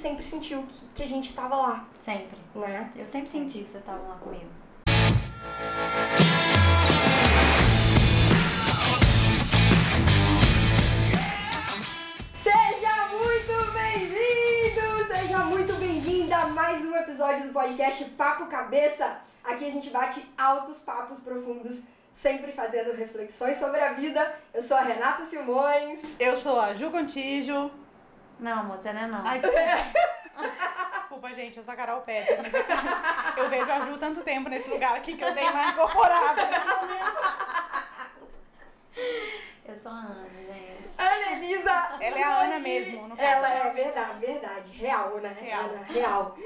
sempre sentiu que, que a gente tava lá, Sempre. né? Eu sempre senti que vocês estavam lá comigo. Seja muito bem-vindo, seja muito bem-vinda a mais um episódio do podcast Papo Cabeça. Aqui a gente bate altos papos profundos, sempre fazendo reflexões sobre a vida. Eu sou a Renata Silmões. Eu sou a Ju Contígio. Não, amor, você não é não. Ai, desculpa. desculpa, gente, eu sou a Carol mas é que Eu vejo a Ju tanto tempo nesse lugar aqui que eu dei uma incorporada nesse momento. Eu sou a Ana, gente. Ana Elisa. Ela é a Ana mesmo, no caso. Ela é verdade, verdade. Real, né? Real. Ana, real.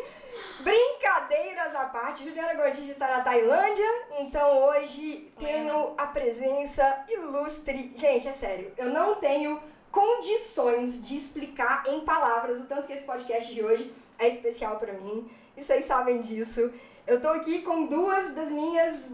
Brincadeiras à parte, Juliana Gontijo está na Tailândia, então hoje tenho a presença ilustre. Gente, é sério, eu não tenho condições de explicar em palavras o tanto que esse podcast de hoje é especial pra mim, e vocês sabem disso. Eu tô aqui com duas das minhas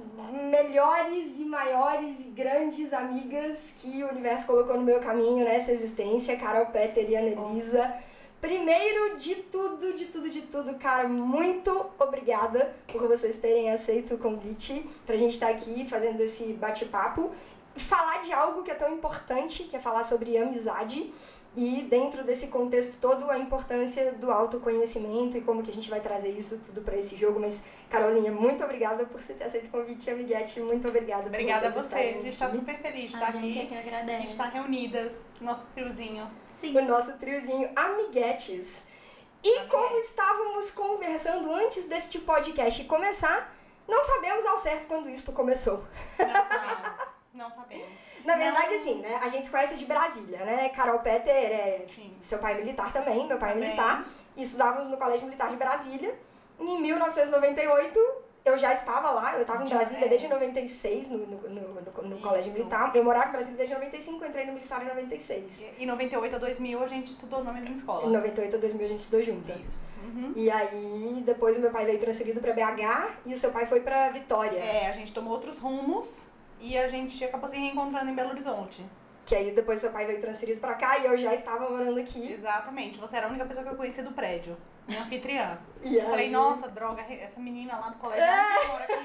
melhores e maiores e grandes amigas que o universo colocou no meu caminho nessa existência, Carol Petter e Ana Elisa. Primeiro de tudo, de tudo, de tudo, cara, muito obrigada por vocês terem aceito o convite pra gente estar aqui fazendo esse bate-papo. Falar de algo que é tão importante, que é falar sobre amizade. E dentro desse contexto todo, a importância do autoconhecimento e como que a gente vai trazer isso tudo pra esse jogo. Mas, Carolzinha, muito obrigada por você ter aceito o convite, amiguete. Muito obrigada Obrigada a por você. vocês A gente tá estarem super feliz de estar gente é aqui. que A gente tá reunidas, nosso triozinho. Sim. O nosso triozinho Amiguetes. E como estávamos conversando antes deste podcast começar, não sabemos ao certo quando isto começou. Não sabemos. Não sabemos. Na verdade, Não. assim, né? A gente conhece de Brasília, né? Carol Petter é Sim. seu pai é militar também, meu pai é militar. E estudávamos no Colégio Militar de Brasília. Em 1998, eu já estava lá, eu estava em Brasília é. desde 96, no, no, no, no- Colégio. Militar. Eu morava em Brasília desde 95, entrei no militar em 96. E 98 a 2000 a gente estudou na mesma Em escola. 98 a 2000 a gente estudou junto. Isso. Uhum. E aí, depois o meu pai veio transferido pra BH e o seu pai foi pra Vitória. É, a gente tomou outros rumos e a gente acabou se reencontrando em Belo Horizonte. Que aí depois seu pai veio transferido pra cá e eu já estava morando aqui. Exatamente. Você era a única pessoa que eu conhecia do prédio. Minha anfitriã. E Eu falei, aí- nossa, droga, essa menina lá do colégio aqui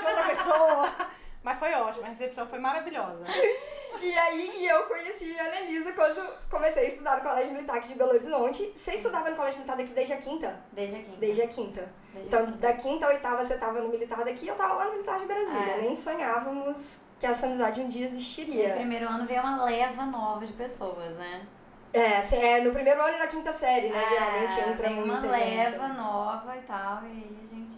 de outra pessoa. Mas foi ótimo, a recepção foi maravilhosa. E aí eu conheci a Annelisa quando comecei a estudar no Colégio Militar aqui de Belo Horizonte. Você estudava no Colégio Militar daqui desde a quinta? Desde aqui. Desde a quinta. Desde Então, a quinta. da quinta a oitava você tava no Militar daqui, eu tava lá no Militar de Brasília. É. Nem sonhávamos que essa amizade um dia No existiria. primeiro ano veio uma leva nova de pessoas, né? É, assim, é, no primeiro ano e na quinta série, né? Geralmente É, entra veio uma muita gente. leva nova e tal, e aí a gente...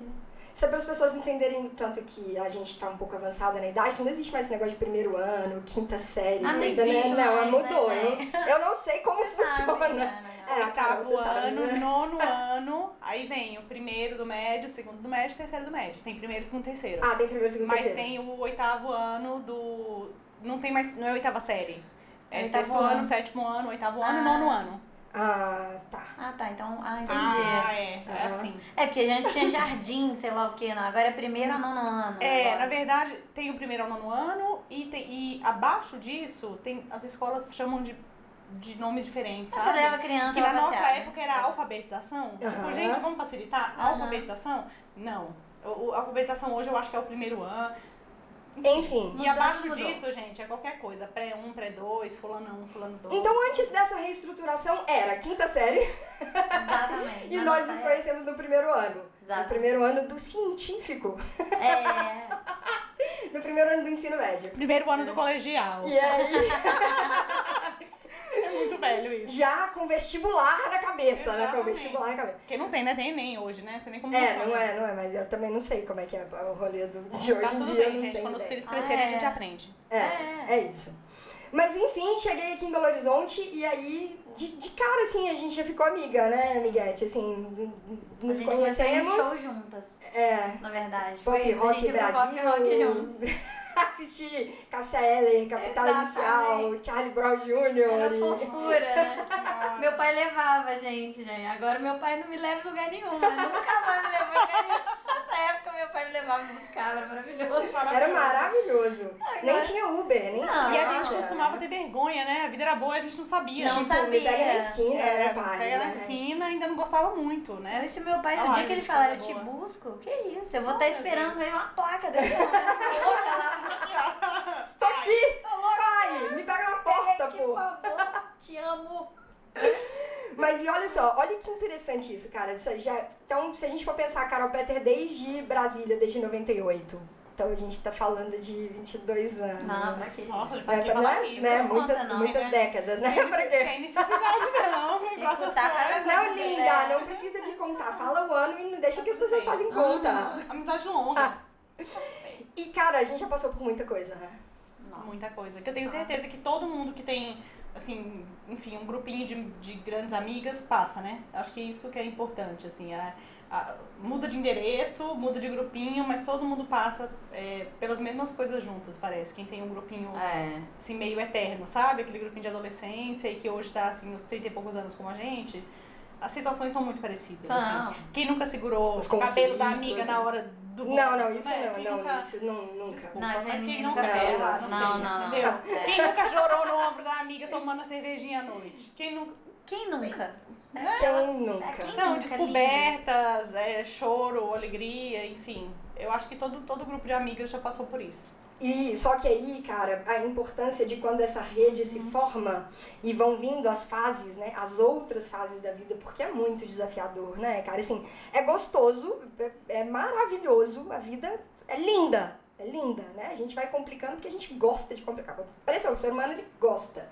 É para as pessoas entenderem tanto que a gente tá um pouco avançada na idade, então não existe mais esse negócio de primeiro ano, quinta série, Ah, não ainda, né? existe Não, mudou. né? Eu, eu não sei como funciona. Não, É, a Carol, Oitavo você sabe, ano, né? nono ano, aí vem o primeiro do médio, o segundo do médio, o terceiro do médio. Tem primeiro, segundo, terceiro. Ah, tem primeiro, segundo, Mas terceiro. tem o oitavo ano do. Não tem mais. Não é oitava série. É Oitavo sexto ano, ano. sétimo ano, oitavo ano, Ah. nono ano. Ah, tá. Ah, tá, então... Ah, entendi. Ah, é. É Aham. assim. É, porque antes tinha jardim, sei lá o que, não. Agora é primeiro a nono ano. É, agora. na verdade, tem o primeiro ao nono ano e, tem, e abaixo disso, tem, as escolas chamam de, de nomes diferentes, Você sabe? leva a criança Que na nossa passear. época era alfabetização. Tipo, Aham. gente, vamos facilitar? A Aham. alfabetização? Não. O, o- a alfabetização hoje eu acho que é o primeiro ano. Enfim. E Mudou, abaixo mudou. disso, gente, é qualquer coisa. Pré-1, pré-2, fulano 1, fulano 2. Então, antes dessa reestruturação, era quinta série Exatamente. e nós nos conhecemos no primeiro ano. No Exatamente. primeiro ano do científico. É, No primeiro ano do ensino médio. Primeiro ano do colegial. E aí, É muito velho isso. já com vestibular na cabeça, né? Com Exatamente. vestibular na cabeça. Porque não tem, né? Tem nem hoje, né? Não sei nem como É, não é, isso. não é, mas eu também não sei como é que é o rolê do, de hoje Tá em tudo dia. bem, gente. Quando os ideia. filhos crescerem, Ah, a gente é. aprende. É, É. é isso. Mas enfim, cheguei aqui em Belo Horizonte e aí, de, de cara, assim, a gente já ficou amiga, né, Amiguete? Assim, n- n- a nos gente conhecemos. show juntas, É, na verdade. Pop foi, Rock Brasil. Pop Rock junto. Assisti Cassia Eller, Capital. Inicial, Charlie Brown Era Jr. e- fofura, né? Meu pai levava a gente, gente. Agora meu pai não me leva em lugar nenhum, né? Nunca mais me levou em lugar nenhum. Meu pai me levava me buscar, era maravilhoso. Era maravilhoso. Agora- Nem tinha Uber, nem Não. tinha. E a gente costumava ter vergonha, né? A vida era boa, a gente não sabia. Não tipo, me sabia. pega na esquina, É, né, pai? pega na esquina, ainda não gostava muito, né? E se meu pai, Ah no lá, dia que ele falar, eu te busco, que isso? Eu vou Oh, estar meu esperando aí uma placa lá. Estou aqui! Pai, me pega na porta, pô. por favor, te amo. Mas e olha só, olha que interessante isso, cara. Isso já, então, se a gente for pensar a Carol Peter desde Brasília, desde 98. Então a gente tá falando de 22 anos. Não? Nossa, É, pra que né? falar isso? né? Não Muitas, conta, não, muitas né? décadas, né? Quê? tem necessidade não, vem pra essas coisas. Não, linda, não precisa de contar. Fala o ano e não deixa que as pessoas fazem conta. Amizade longa. E, cara, a gente já passou por muita coisa, né? Muita coisa. Que eu tenho certeza que todo mundo que tem, assim, enfim, um grupinho de, de grandes amigas passa, né? Acho que isso que é importante, assim. A, a- muda de endereço, muda de grupinho, mas todo mundo passa é, pelas mesmas coisas juntas, parece. Quem tem um grupinho, É. assim, meio eterno, sabe? Aquele grupinho de adolescência e que hoje tá, assim, nos 30 e poucos anos como a gente. As situações são muito parecidas, São. assim. Quem nunca segurou Os o cabelo da amiga né? na hora do Não, não, isso né? não, Quem não, nunca- isso não, nunca. Desculpa, Não, isso mas quem nunca fez, Não, fez, não, não. entendeu? É. Quem nunca chorou no ombro da amiga tomando a cervejinha à noite? Quem nunca. Quem nunca? Quem nunca? Quem Não, nunca, descobertas, é, choro, alegria, enfim. Eu acho que todo, todo grupo de amigas já passou por isso. E só que aí, cara, a importância de quando essa rede se forma e vão vindo as fases, né? As outras fases da vida, porque é muito desafiador, né, cara? Assim, é gostoso, é, é maravilhoso, a vida é linda, é linda, né? A gente vai complicando porque a gente gosta de complicar. Parece o ser humano ele gosta.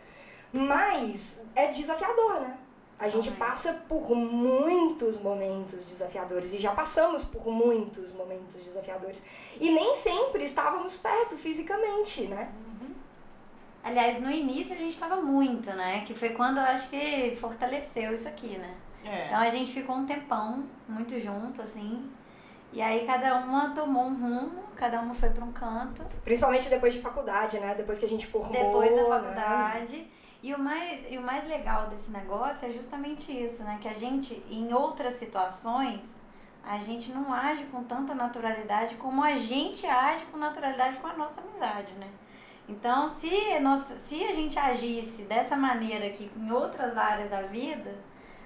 Mas é desafiador, né? A gente passa por muitos momentos desafiadores e já passamos por muitos momentos desafiadores. E nem sempre estávamos perto fisicamente, né? Aliás, no início a gente tava muito, né? Que foi quando eu acho que fortaleceu isso aqui, né? É. Então a gente ficou um tempão muito junto, assim. E aí cada uma tomou um rumo, cada uma foi pra um canto. Principalmente depois de faculdade, né? Depois que a gente formou. depois da né? E o mais, e o mais legal desse negócio é justamente isso, né? Que a gente, em outras situações, a gente não age com tanta naturalidade como a gente age com naturalidade com a nossa amizade, né? Então, se, nossa, se a gente agisse dessa maneira aqui em outras áreas da vida,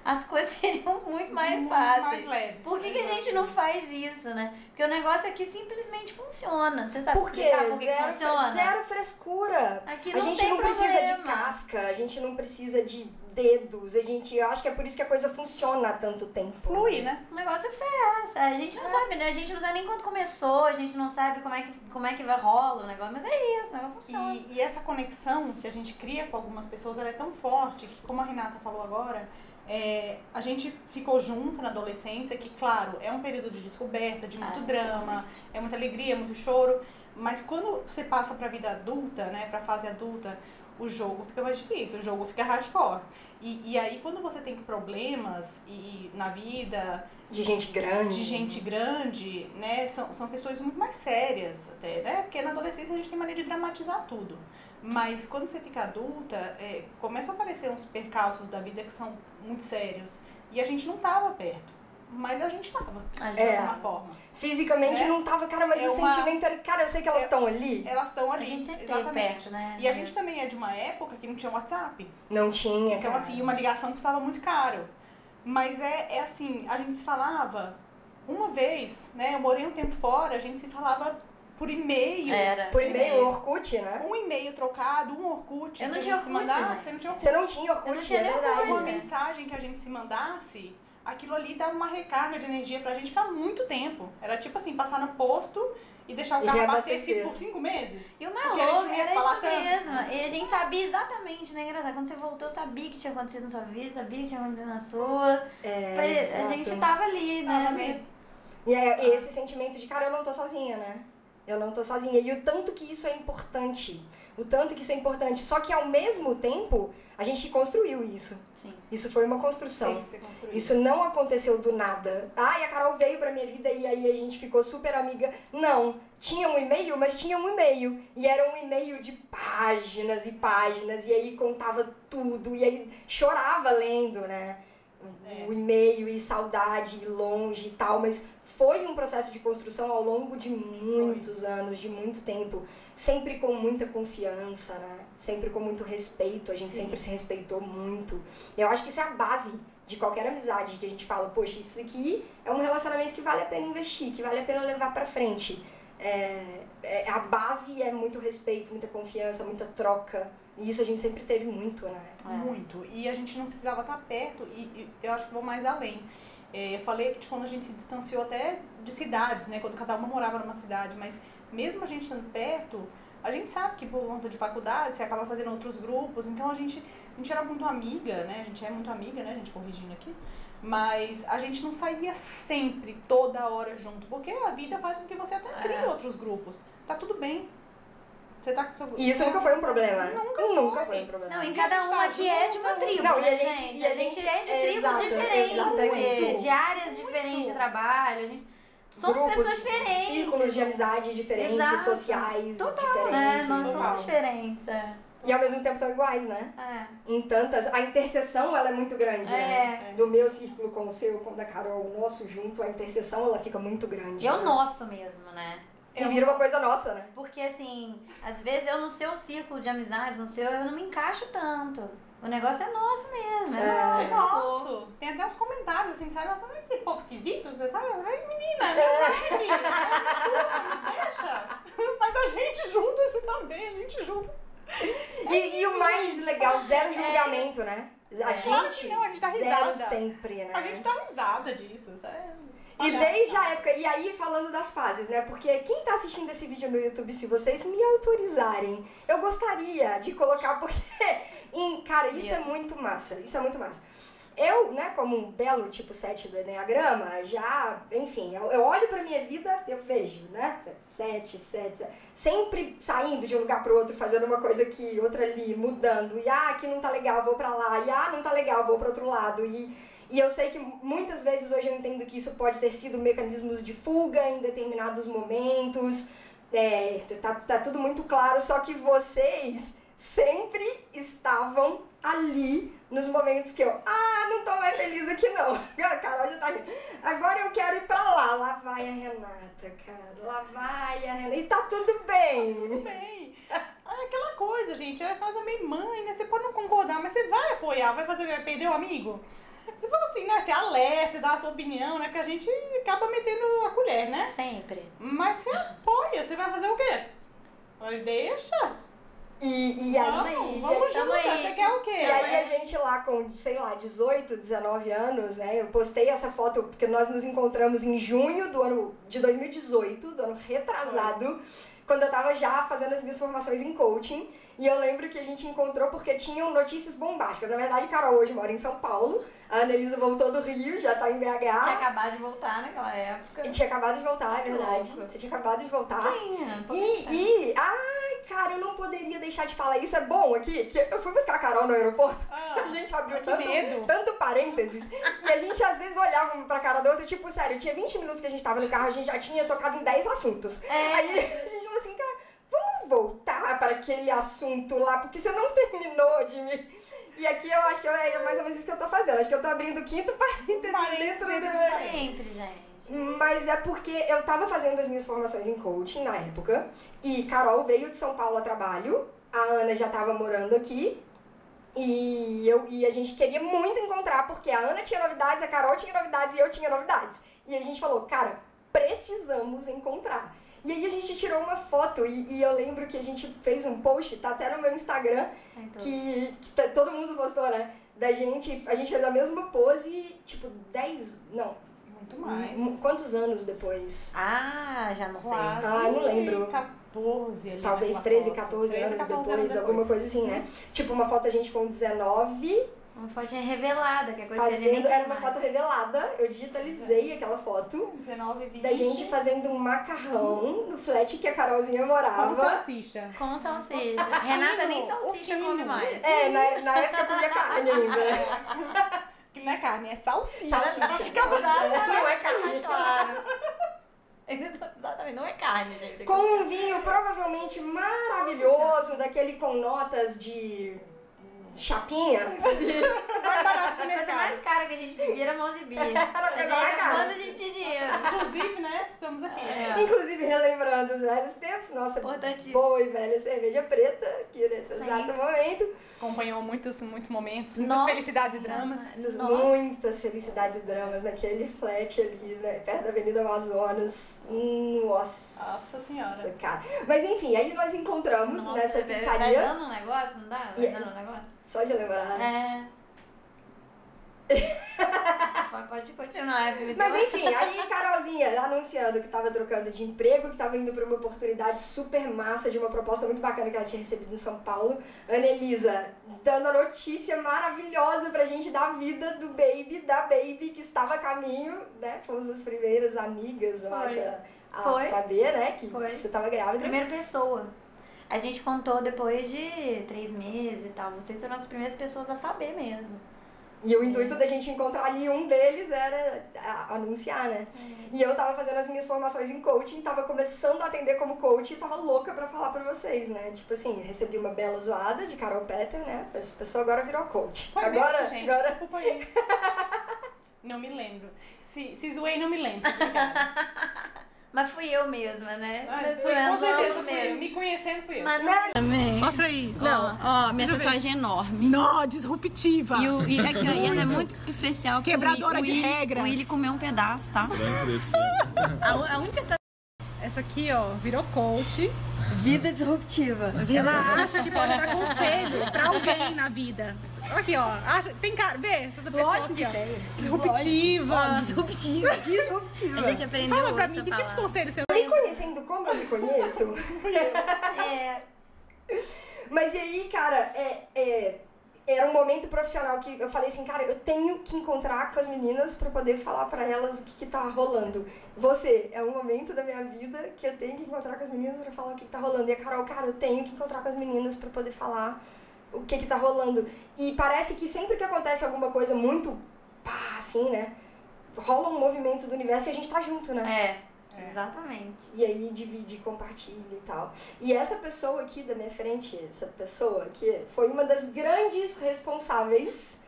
as coisas seriam muito mais Muito fáceis. mais leves. Por que, que a gente não faz isso, né? Porque o negócio aqui simplesmente funciona. Você sabe por que que zero, funciona? zero frescura. Aqui a gente tem não precisa de problema. casca, a gente não precisa de dedos. A gente, eu acho que é por isso que a coisa funciona há tanto tempo. Flui, né? O negócio é essa. A gente não sabe, né? A gente não sabe nem quando começou, a gente não sabe como é que, como é que vai rola o negócio, mas é isso, o negócio funciona. E, e essa conexão que a gente cria com algumas pessoas, ela é tão forte que, como a Renata falou agora, é, a gente ficou junto na adolescência, que, claro, é um período de descoberta, de muito Ah, drama, é muita alegria, muito choro, mas quando você passa pra vida adulta, né, pra fase adulta, o jogo fica mais difícil, o jogo fica hardcore. E, e aí, quando você tem problemas e, na vida, De gente grande. de gente grande, né, são, são questões muito mais sérias até, né? Porque na adolescência a gente tem mania de dramatizar tudo. Mas quando você fica adulta, é, começam a aparecer uns percalços da vida que são muito sérios. E a gente não tava perto. Mas a gente tava, A de gente, É. alguma forma. Fisicamente É. não tava, cara, mas É o uma- sentimento era. Cara, eu sei que elas É- estão ali. Elas estão a ali. gente sempre teve exatamente. perto, né? E a gente também é de uma época que não tinha WhatsApp. Não tinha. Então, cara. assim, uma ligação custava muito caro. Mas é, é assim, a gente se falava uma vez, né? Eu morei um tempo fora, a gente se falava por e-mail. Era. Por e-mail, Orkut, né? Um e-mail trocado, um Orkut. Eu não tinha Orkut, mandasse, gente. Você não tinha Orkut. Você não tinha Eu não Orkut, tinha é verdade. Uma Orkut. mensagem que a gente se mandasse, aquilo ali dava uma recarga de energia pra gente pra muito tempo. Era tipo assim, passar no posto e deixar o carro abastecido por cinco meses. E o Porque a gente não ia se falar tanto. mesmo. E a gente sabia exatamente, né? Engraçado. Quando você voltou, eu sabia que tinha acontecido na sua vida, sabia que tinha acontecido na sua. É, Mas a gente tava ali, né? Tava. E é e esse sentimento de, cara, eu não tô sozinha, né? Eu não tô sozinha. E o tanto que isso é importante. O tanto que isso é importante. Só que ao mesmo tempo, a gente construiu isso. Sim. Isso foi uma construção. Isso não aconteceu do nada. Ai, a Carol veio pra minha vida e aí a gente ficou super amiga. Não. Tinha um e-mail, mas tinha um e-mail. E era um e-mail de páginas e páginas. E aí contava tudo. E aí chorava lendo, né? É. O e-mail e saudade, longe e tal, mas foi um processo de construção ao longo de muitos anos, de muito tempo, sempre com muita confiança, né? Sempre com muito respeito, a gente Sim. sempre se respeitou muito. Eu acho que isso é a base de qualquer amizade que a gente fala, poxa, isso aqui é um relacionamento que vale a pena investir, que vale a pena levar pra frente. É, é- a base é muito respeito, muita confiança, muita troca. E isso a gente sempre teve muito, né? É. Muito. E a gente não precisava estar perto, e, e eu acho que vou mais além. É, eu falei que de quando a gente se distanciou até de cidades, né? Quando cada uma morava numa cidade, mas mesmo a gente estando perto, a gente sabe que por conta de faculdade você acaba fazendo outros grupos, então a gente, a gente era muito amiga, né? A gente é muito amiga, né? A gente corrigindo aqui. Mas a gente não saía sempre, toda hora junto, porque a vida faz com que você até crie É. outros grupos. Tá tudo bem. Você tá com seu E isso nunca foi um problema, né? Nunca Nunca foi. foi um problema. Não, e E a cada gente uma tá aqui é de uma tribo. Não, e a né, gente- e a gente- é de tribos exato, diferentes, exatamente. de áreas diferentes de trabalho. A gente, somos Grupos, pessoas diferentes. círculos de amizade diferentes, Exato. sociais né? diferentes. Nós Total. somos diferentes. É. E ao mesmo tempo tão iguais, né? É. Em tantas. A interseção ela é muito grande, né? É. Do meu círculo com o seu, com o da Carol, o nosso junto, a interseção ela fica muito grande. E é o né? nosso mesmo, né? E vira uma coisa nossa, né? Porque assim, às vezes eu no seu círculo de amizades, no seu, eu não me encaixo tanto. O negócio é nosso mesmo, é, É. É nosso. nosso. Tem até uns comentários assim, sabe? Ela fala, esse povo esquisito, você sabe? Eu falei, menina, não vai, me deixa. Mas a gente junta-se também, a gente junta. E, e o mais legal, zero julgamento, né? A gente, Claro que não, a gente dá zero risada. sempre, né? A gente dá risada disso, sabe? E desde a época, e aí falando das fases, né? Porque quem tá assistindo esse vídeo no YouTube, se vocês me autorizarem, eu gostaria de colocar, porque, em, cara, isso é muito massa, isso é muito massa. Eu, né, como um belo tipo 7 do Enneagrama, já, enfim, eu, eu olho pra minha vida, eu vejo, né? 7, 7, sempre saindo de um lugar pro outro, fazendo uma coisa aqui, outra ali, mudando. E ah, aqui não tá legal, vou pra lá. E ah, não tá legal, vou pro outro lado. E e eu sei que muitas vezes hoje eu entendo que isso pode ter sido mecanismos de fuga em determinados momentos. É, tá, tá tudo muito claro, só que vocês sempre estavam ali nos momentos que eu, ah, não tô mais feliz aqui não. A Carol já tá aqui. Agora eu quero ir pra lá. Lá vai a Renata, cara. Lá vai a Renata. E tá tudo bem. Tudo bem. É aquela coisa, gente. É casa meio mãe, né? Você pode não concordar, mas você vai apoiar, vai fazer, vai perder o amigo. Você fala assim, né? Você alerta, você dá a sua opinião, né? Porque a gente acaba metendo a colher, né? Sempre. Mas você apoia, você vai fazer o quê? Vai, deixa. E, e aí, Vamos, aí, aí. Você quer o quê? E aí a gente lá com, sei lá, 18, 19 anos, né? Eu postei essa foto porque nós nos encontramos em junho do ano de 2018, do ano retrasado, quando eu tava já fazendo as minhas formações em coaching. E eu lembro que a gente encontrou porque tinham notícias bombásticas. Na verdade, Carol hoje mora em São Paulo, a Anelisa voltou do Rio, já tá em Tinha BH. acabado de voltar naquela época. Tinha acabado de voltar, é verdade. Louco. Você tinha acabado de voltar. Tinha. E, e, ai, cara, eu não poderia deixar de falar isso. É bom aqui, que eu fui buscar a Carol no aeroporto. Ah, A gente abriu tanto, medo. tanto parênteses. E a gente às vezes olhava um pra cara do outro, tipo, sério, tinha 20 minutos que a gente tava no carro, a gente já tinha tocado em 10 assuntos. É. Aí a gente falou assim, cara, vamos voltar para aquele assunto lá, porque você não terminou de me. E aqui eu acho que é mais ou menos isso que eu tô fazendo. Acho que eu tô abrindo o quinto parênteses Parênteses dentro do. dentro Sempre, gente. Mas é porque eu tava fazendo as minhas formações em coaching na época. E Carol veio de São Paulo a trabalho. A Ana já tava morando aqui. E, eu, e a gente queria muito encontrar, porque a Ana tinha novidades, a Carol tinha novidades e eu tinha novidades. E a gente falou, cara, precisamos encontrar. E aí a gente tirou uma foto e, e eu lembro que a gente fez um post, tá até no meu Instagram, Então, que, que tá- todo mundo postou, né? Da gente, a gente fez a mesma pose, tipo, 10, não, Muito mais. Quantos anos depois? Ah, já não sei. Quase Ah, não lembro. 14 ali. Talvez naquela 13, foto. 14 13, anos 14 depois, alguma coisa assim, né? Tipo, uma foto a gente com 19, Uma fotinha revelada, que é coisa que a gente nem fazendo. Era uma mais. foto revelada, eu digitalizei aquela foto 19, 20. da gente fazendo um macarrão no flat que a Carolzinha morava. Com salsicha. Com salsicha. Renata nem salsicha come mais. É, na, na época eu comia carne ainda. Que não é carne, é salsicha. Salsicha. Não é carne. Claro. Exatamente, não é carne, gente. Com um vinho provavelmente maravilhoso, daquele com notas de chapinha. Mais barato do A coisa mais cara que a gente vivia era Mozambique. Era pegar na cara. Quando a gente tinha dinheiro. Inclusive, né, estamos aqui. É. Inclusive, relembrando os velhos tempos, nossa boa e velha cerveja preta, aqui nesse Sim. exato momento. Acompanhou muitos, muitos momentos, muitas Nossa. felicidades e dramas. Nossa. Muitas felicidades e dramas naquele flat ali, né, perto da Avenida Amazonas. Nossa. Nossa Senhora. cara. Mas enfim, aí nós encontramos Nossa, nessa vai- Vai pizzaria. dando um negócio, não dá? Vai E- dando um negócio? Só de lembrar. É. Pode- continuar, Felipe. Mas enfim, aí Carolzinha anunciando que tava trocando de emprego, que tava indo pra uma oportunidade super massa de uma proposta muito bacana que ela tinha recebido em São Paulo. Ana Elisa dando a notícia maravilhosa pra gente da vida do baby, da baby que estava a caminho, né? Fomos as primeiras amigas, eu Foi. acho, a, a Foi. saber, né? Que Foi. você tava grávida. Primeira pessoa. A gente contou depois de três meses e tal. Vocês foram as primeiras pessoas a saber mesmo. E o intuito da gente encontrar ali um deles era anunciar, né? E eu tava fazendo as minhas formações em coaching, tava começando a atender como coach e tava louca pra falar pra vocês, né? Tipo assim, recebi uma bela zoada de Carol Peter, né? Essa pessoa agora virou coach. Foi agora, mesmo, gente. agora. Desculpa aí. Não me lembro. Se, se zoei, não me lembro. Mas fui eu mesma, né? Ah, Mas foi- com certeza fui eu. mesmo. Me conhecendo fui eu. Mas Né? também. Mostra aí. Não, ó, minha deixa eu ver. tatuagem é enorme. Nó, disruptiva. E, o, e aqui, ó, e ela é muito especial. que o Quebradora Wi- o de Willy- regras. O Willy comeu um pedaço, tá? Crescer. A, a única tatuagem. Essa aqui, ó, virou coach. Vida disruptiva. Ela acha que pode dar conselho pra alguém na vida. Aqui, ó. Acha, tem cara. Vê essa pessoa Lógico aqui, que ó. tem. Disruptiva. disruptiva. Disruptiva. A gente aprendeu Fala pra mim, que tipo de conselho você Me conhecendo como eu me conheço. É, Mas e aí, cara, é, é, era um momento profissional que eu falei assim, cara, eu tenho que encontrar com as meninas pra poder falar pra elas o que, que tá rolando. Você, é um momento da minha vida que eu tenho que encontrar com as meninas pra falar o que, que tá rolando. E a Carol, cara, eu tenho que encontrar com as meninas pra poder falar o que que tá rolando. E parece que sempre que acontece alguma coisa muito pá, assim, né? Rola um movimento do universo e a gente tá junto, né? é, exatamente. E aí divide, compartilha e tal. E essa pessoa aqui da minha frente, essa pessoa que foi uma das grandes responsáveis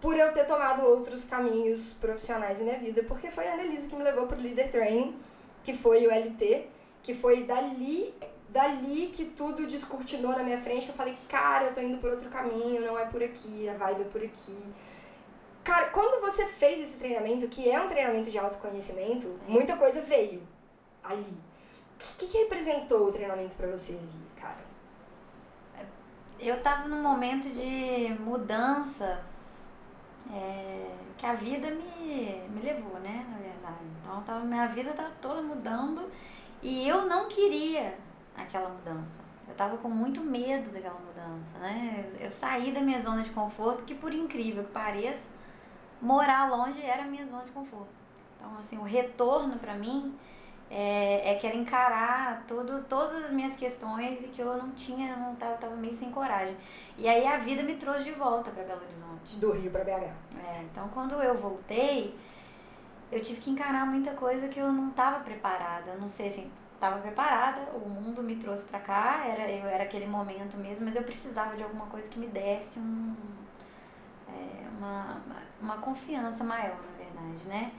por eu ter tomado outros caminhos profissionais na minha vida, porque foi a Annelise que me levou pro Leader Training, que foi o LT, que foi dali, dali que tudo descortinou na minha frente, que eu falei, cara, eu tô indo por outro caminho, não é por aqui, a vibe é por aqui. Cara, quando você fez esse treinamento, que é um treinamento de autoconhecimento, muita coisa veio ali. O que, que representou o treinamento pra você ali, cara? Eu tava num momento de mudança é, que a vida me, me levou, né? Na verdade. Então tava, minha vida tava toda mudando e eu não queria aquela mudança. Eu tava com muito medo daquela mudança, né? Eu, eu saí da minha zona de conforto, que por incrível que pareça, morar longe era a minha zona de conforto. Então, assim, o retorno pra mim é, é que era encarar todo, todas as minhas questões e que eu não tinha, não tava, tava meio sem coragem. E aí a vida me trouxe de volta para Belo Horizonte. Do Rio pra BH. É, então quando eu voltei, eu tive que encarar muita coisa que eu não estava preparada. Não sei assim, estava preparada, o mundo me trouxe para cá, era, eu era aquele momento mesmo, mas eu precisava de alguma coisa que me desse um, é, uma, uma confiança maior, na verdade, né?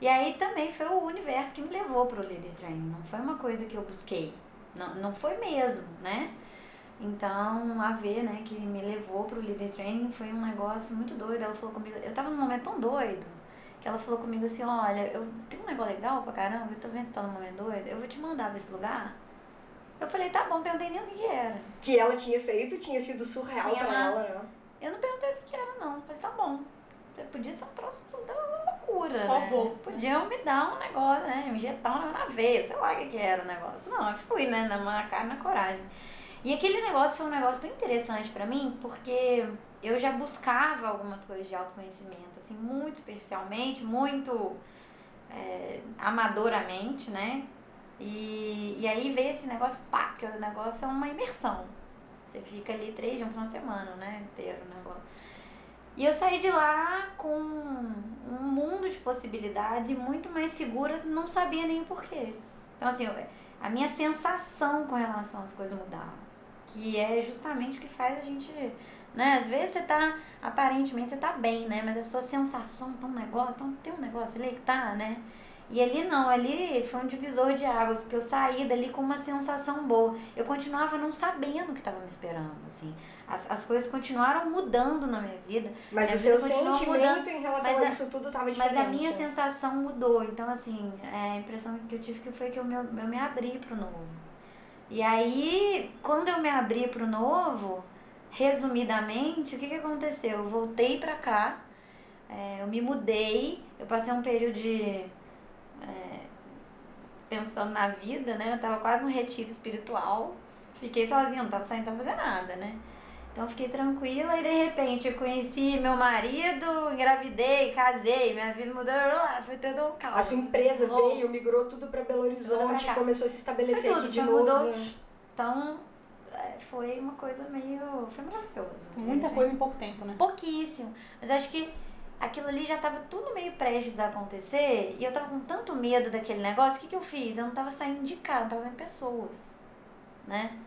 E aí também foi o universo que me levou para o Leader Training, não foi uma coisa que eu busquei, não, não foi mesmo, né? Então, a V, né, que me levou pro Leader Training foi um negócio muito doido. Ela falou comigo, eu tava num momento tão doido, que ela falou comigo assim, olha, eu tenho um negócio legal pra caramba, eu tô vendo que você tá num momento doido, eu vou te mandar pra esse lugar. Eu falei, tá bom, perguntei nem o que, que era. Que ela tinha feito, tinha sido surreal Tinha pra uma- ela, né? Eu não perguntei o que, que era, não. Eu falei, tá bom. Podia ser um troço da loucura, Só né? vou. Podiam me dar um negócio, né? Me injetar um negócio na veia, sei lá o que, que era o negócio. Não, eu fui, né? Na, cara na coragem. E aquele negócio foi um negócio tão interessante pra mim, porque eu já buscava algumas coisas de autoconhecimento, assim, muito superficialmente, muito é, amadoramente, né? E, e aí veio esse negócio, pá, porque o negócio é uma imersão. Você fica ali três dias, um final de semana, né? Inteiro o negócio. E eu saí de lá com um mundo de possibilidades e muito mais segura, não sabia nem o porquê. Então, assim, a minha sensação com relação às coisas mudava. Que é justamente o que faz a gente Né? Às vezes você tá, aparentemente você tá bem, né? Mas a sua sensação tá um negócio, tá, tem um negócio ali que tá, né? E ali não, ali foi um divisor de águas, porque eu saí dali com uma sensação boa. Eu continuava não sabendo o que estava me esperando, assim. As, as coisas continuaram mudando na minha vida. Mas minha o seu sentimento mudando, em relação mas a a- isso tudo tava Mas diferente. a minha sensação mudou. Então, assim, é, a impressão que eu tive que foi que eu me, eu me abri pro novo. E aí, quando eu me abri pro novo, resumidamente, o que, que aconteceu? Eu voltei pra cá, é, eu me mudei, eu passei um período de. é, pensando na vida, né? Eu tava quase num retiro espiritual. Fiquei sozinha, não tava saindo pra fazer nada, né? Então eu fiquei tranquila e de repente eu conheci meu marido, engravidei, casei, minha vida mudou, foi tudo um caos. A sua empresa veio, migrou tudo pra Belo Horizonte, cá. começou a se estabelecer Foi aqui tudo, de novo. mudou. Então foi uma coisa meio. Foi maravilhoso. Muita coisa em pouco tempo, né? Pouquíssimo. Mas acho que aquilo ali já tava tudo meio prestes a acontecer e eu tava com tanto medo daquele negócio, o que, que eu fiz? Eu não tava saindo de casa, eu tava vendo pessoas, né?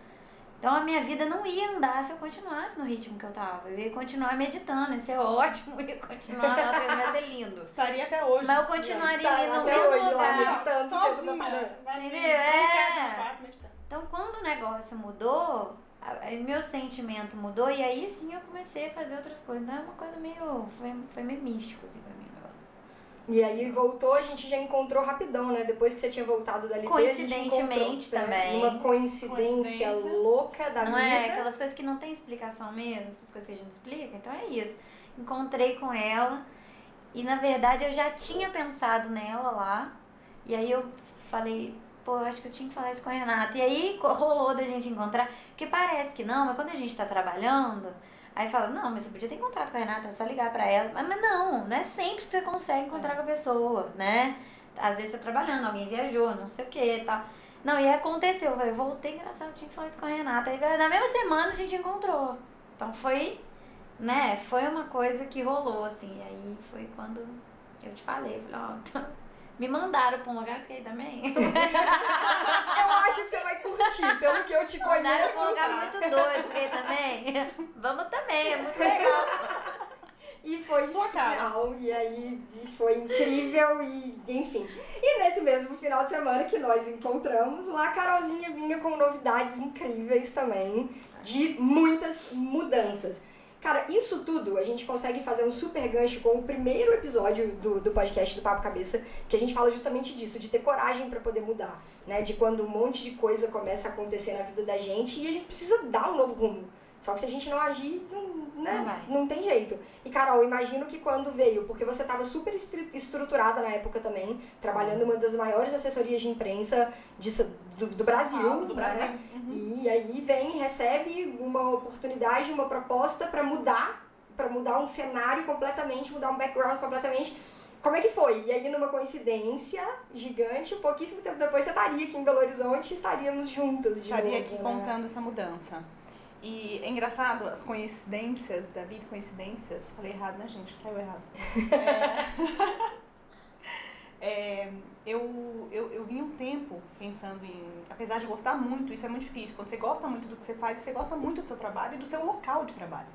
Então a minha vida não ia andar se eu continuasse no ritmo que eu tava. Eu ia continuar meditando, ia ser ótimo, ia continuar, ia ser lindo. Estaria até hoje. Mas eu continuaria Tá, ali no até mesmo hoje lá lugar. meditando, Sozinha. Entendeu? trancada É. meditando. Então, quando o negócio mudou, meu sentimento mudou e aí sim eu comecei a fazer outras coisas. Então, é uma coisa meio. Foi, foi meio místico, assim, pra mim. o negócio. E aí voltou, a gente já encontrou rapidão, né? Depois que você tinha voltado da LT, a gente Coincidentemente encontrou, né? também. Uma coincidência, Coincidência. louca da Não vida. é aquelas coisas que não tem explicação mesmo, essas coisas que a gente explica. Então, é isso. Encontrei com ela e, na verdade, eu já tinha pensado nela lá. E aí eu falei, pô, eu acho que eu tinha que falar isso com a Renata. E aí rolou da gente encontrar, porque parece que não, mas quando a gente tá trabalhando, aí fala, não, mas você podia ter encontrado com a Renata, é só ligar pra ela. Mas, mas não, não é sempre que você consegue encontrar com a pessoa, né? Às vezes tá trabalhando, alguém viajou, não sei o que e tal. Não, e aconteceu, eu voltei, engraçado, eu tinha que falar isso com a Renata. Aí na mesma semana a gente encontrou. Então foi, né, foi uma coisa que rolou, assim. E aí foi quando eu te falei, eu falei, ó, me mandaram pra um lugar, você quer ir também? Eu acho que você vai curtir, pelo que eu te Mandaram pra um conheço. lugar muito doido, você quer ir também? Vamos também, é muito legal. E foi Sua surreal, e aí e foi incrível, e enfim. E nesse mesmo final de semana que nós encontramos, lá a Carolzinha vinha com novidades incríveis também, de muitas mudanças. Cara, isso tudo a gente consegue fazer um super gancho com o primeiro episódio do, do podcast do Papo Cabeça, que a gente fala justamente disso, de ter coragem pra poder mudar, né? De quando um monte de coisa começa a acontecer na vida da gente e a gente precisa dar um novo rumo. Só que se a gente não agir, não, né? Não não tem jeito. E Carol, imagino que quando veio, porque você estava super estru- estruturada na época também, trabalhando em uma das maiores assessorias de imprensa de, do, do Brasil. Paulo, do né? Brasil. Uhum. E aí vem, recebe uma oportunidade, uma proposta para mudar, para mudar um cenário completamente, mudar um background completamente. Como é que foi? E aí, numa coincidência gigante, pouquíssimo tempo depois você estaria aqui em Belo Horizonte e estaríamos juntas de Estaria novo. aqui né? contando essa mudança. E é engraçado, as coincidências da vida, coincidências, falei errado, né, gente? Saiu errado. É, é, eu, eu, eu vim um tempo pensando em, apesar de gostar muito, isso é muito difícil, quando você gosta muito do que você faz, você gosta muito do seu trabalho e do seu local de trabalho.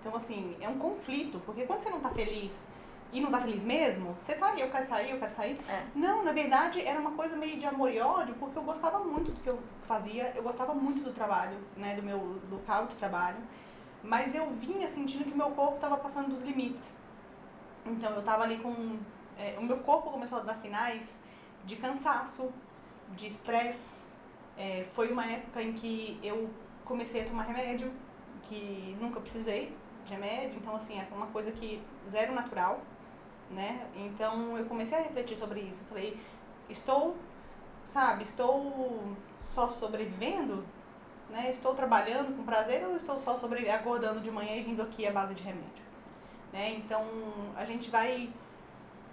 Então, assim, é um conflito, porque quando você não tá feliz e não tá feliz mesmo, você tá ali, eu quero sair, eu quero sair. É. Não, na verdade, era uma coisa meio de amor e ódio, porque eu gostava muito do que eu fazia, eu gostava muito do trabalho, né, do meu local de trabalho, mas eu vinha sentindo que o meu corpo estava passando dos limites. Então, eu tava ali com... é, o meu corpo começou a dar sinais de cansaço, de estresse. É, foi uma época em que eu comecei a tomar remédio, que nunca precisei de remédio, então, assim, é uma coisa que zero natural né? Então eu comecei a refletir sobre isso. Falei, estou, sabe, estou só sobrevivendo, né? Estou trabalhando com prazer ou estou só sobre acordando de manhã e vindo aqui à base de remédio, né? Então a gente vai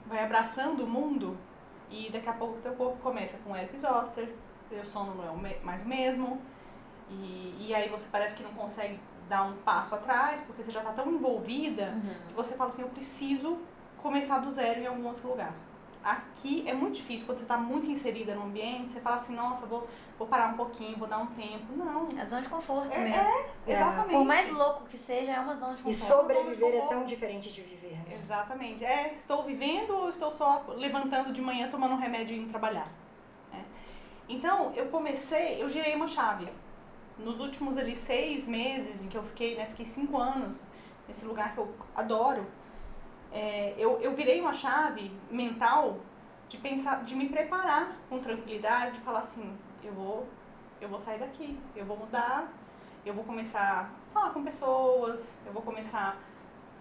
vai abraçando o mundo e daqui a pouco o teu corpo começa com herpes zoster, teu sono não é mais o mesmo e, e aí você parece que não consegue dar um passo atrás porque você já está tão envolvida que você fala assim, eu preciso começar do zero em algum outro lugar. Aqui é muito difícil, quando você está muito inserida no ambiente, você fala assim, nossa, vou, vou parar um pouquinho, vou dar um tempo. Não. É zona de conforto É, mesmo. é, exatamente. Por mais louco que seja, é uma zona de E conforto. sobreviver é tão diferente de viver, né? Exatamente. É, estou vivendo ou estou só levantando de manhã, tomando um remédio e indo trabalhar? né? Então, eu comecei, eu girei uma chave. Nos últimos ali seis meses em que eu fiquei, né, fiquei cinco anos nesse lugar que eu adoro, é, eu, eu virei uma chave mental de pensar, de me preparar com tranquilidade, de falar assim, eu vou, eu vou sair daqui, eu vou mudar, eu vou começar a falar com pessoas, eu vou começar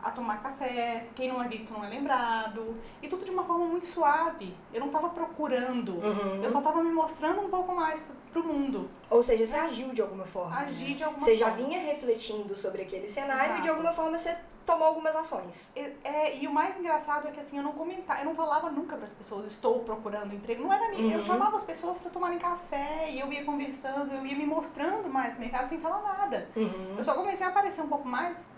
a tomar café, quem não é visto não é lembrado, e tudo de uma forma muito suave. Eu não estava procurando, Uhum. eu só estava me mostrando um pouco mais pro, mundo, Ou seja, você agiu de alguma forma. né? agir de alguma Você já forma. vinha refletindo sobre aquele cenário e de Exato. alguma forma você tomou algumas ações. É, é, e o mais engraçado é que assim, eu não comentava, eu não falava nunca para as pessoas, estou procurando emprego. Não era. Eu Uhum. chamava as pessoas para tomarem café e eu ia conversando, eu ia me mostrando mais no mercado sem falar nada. Uhum. Eu só comecei a aparecer um pouco mais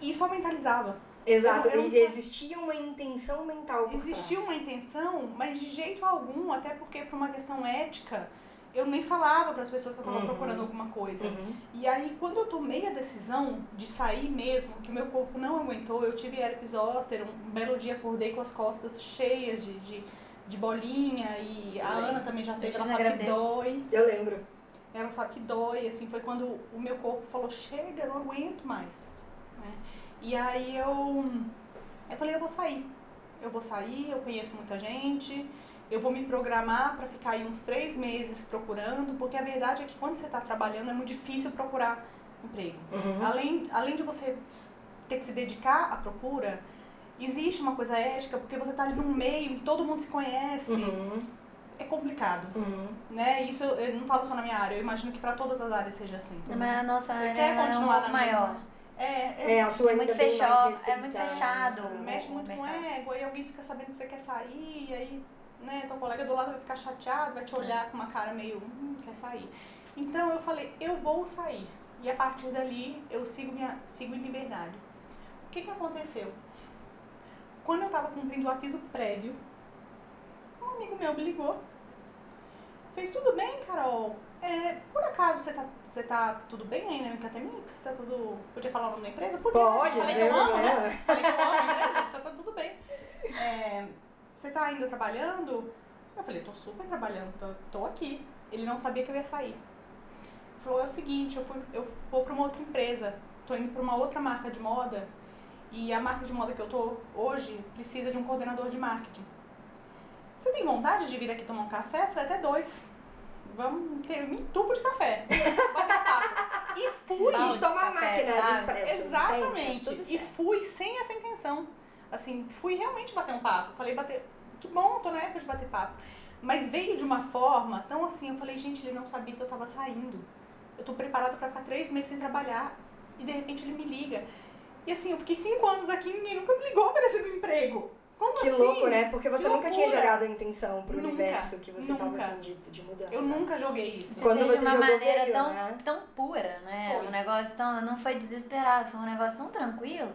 e só mentalizava. Exato, eu não- e existia uma intenção mental Existia trás. uma intenção, mas de jeito algum, até porque por uma questão ética, eu nem falava para as pessoas que eu estava Uhum. procurando alguma coisa. Uhum. E aí, quando eu tomei a decisão de sair mesmo, que o meu corpo não aguentou, eu tive herpes zoster, um belo dia acordei com as costas cheias de, de, de bolinha, e a Sim. Ana também já teve, ela sabe que gravidez. dói, Eu lembro. ela sabe que dói, assim, foi quando o meu corpo falou, chega, eu não aguento mais. né? E aí eu, eu falei, eu vou sair, eu vou sair, eu conheço muita gente, eu vou me programar para ficar aí uns três meses procurando, porque a verdade é que quando você está trabalhando é muito difícil procurar emprego. Uhum. Além, além de você ter que se dedicar à procura, existe uma coisa ética, porque você está ali num meio que todo mundo se conhece, Uhum. é complicado, Uhum. né? Isso eu, eu não falo só na minha área, eu imagino que para todas as áreas seja assim. Mas a nossa Você área quer é um continuar na mesma? maior. É, é, É, a sua É muito fechado, é muito fechado. mexe muito com ego, aí alguém fica sabendo que você quer sair, e aí, né, teu colega do lado vai ficar chateado, vai te olhar com uma cara meio, hum, quer sair. Então eu falei, eu vou sair. E a partir dali eu sigo, minha, sigo em liberdade. O que que aconteceu? Quando eu estava cumprindo o aviso prévio, um amigo meu me ligou. Fez tudo bem, Carol? É, por acaso você tá, você tá tudo bem aí na Mecatemix? Tá tudo. Podia falar o nome da empresa? Podia? Pode, Falei que eu amo, né? Falei que eu amo a empresa, tá, tá tudo bem. É, você tá ainda trabalhando? Eu falei, tô super trabalhando, tô, tô aqui. Ele não sabia que eu ia sair. Ele falou, é o seguinte, eu, fui, eu vou pra uma outra empresa, tô indo pra uma outra marca de moda e a marca de moda que eu tô hoje precisa de um coordenador de marketing. Você tem vontade de vir aqui tomar um café? Eu falei, até dois. Vamos ter um tubo de café. E fui. A gente toma a Café, máquina de tá? expresso. Exatamente. E fui sem essa intenção. Assim, fui realmente bater um papo. Falei, bater. Que bom, tô na época de bater papo. Mas veio de uma forma tão assim, eu falei, gente, ele não sabia que eu tava saindo. Eu tô preparada pra ficar três meses sem trabalhar. E de repente ele me liga. E assim, eu fiquei cinco anos aqui e ninguém nunca me ligou oferecendo um emprego. Como Que assim? louco, né? Porque você nunca tinha jogado a intenção pro Nunca, universo que você tava nunca. afim de, de mudança. Eu nunca joguei isso. Quando fez você de uma jogou, maneira veio, tão, né? tão pura, né? Foi. Um negócio tão. Não foi desesperado, foi um negócio tão tranquilo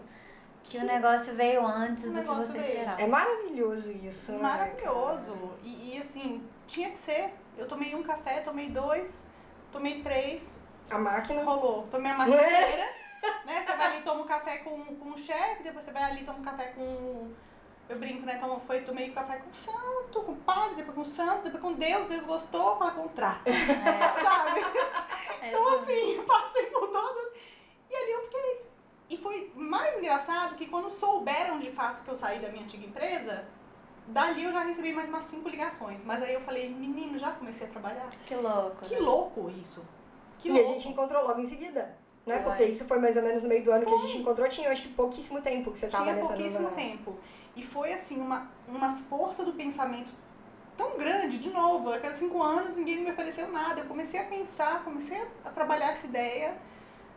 que o negócio veio antes do que negócio você veio. esperava. É maravilhoso isso, né, Maravilhoso. E, e, assim, tinha que ser. Eu tomei um café, tomei dois, tomei três, A máquina. rolou. Tomei a marca inteira. né? Você vai ali, toma um café com, com o chefe, depois você vai ali, toma um café com. Eu brinco, né? Tomo, foi, tomei café com o santo, com o padre, depois com o santo, depois com Deus, Deus gostou, fala contrato. É, Sabe? é, Então assim, eu passei por todas. E ali eu fiquei. E foi mais engraçado que quando souberam de fato que eu saí da minha antiga empresa, dali eu já recebi mais umas cinco ligações. Mas aí eu falei, menino, já comecei a trabalhar. que louco. Que né? louco isso. Que e louco. a gente encontrou logo em seguida. Né? Foi. Porque isso foi mais ou menos no meio do ano que a gente encontrou. Tinha, eu acho que pouquíssimo tempo que você tava Tinha nessa pouquíssimo nova... tempo. E foi assim, uma, uma força do pensamento tão grande, de novo, aqueles cinco anos ninguém me ofereceu nada. Eu comecei a pensar, comecei a trabalhar essa ideia.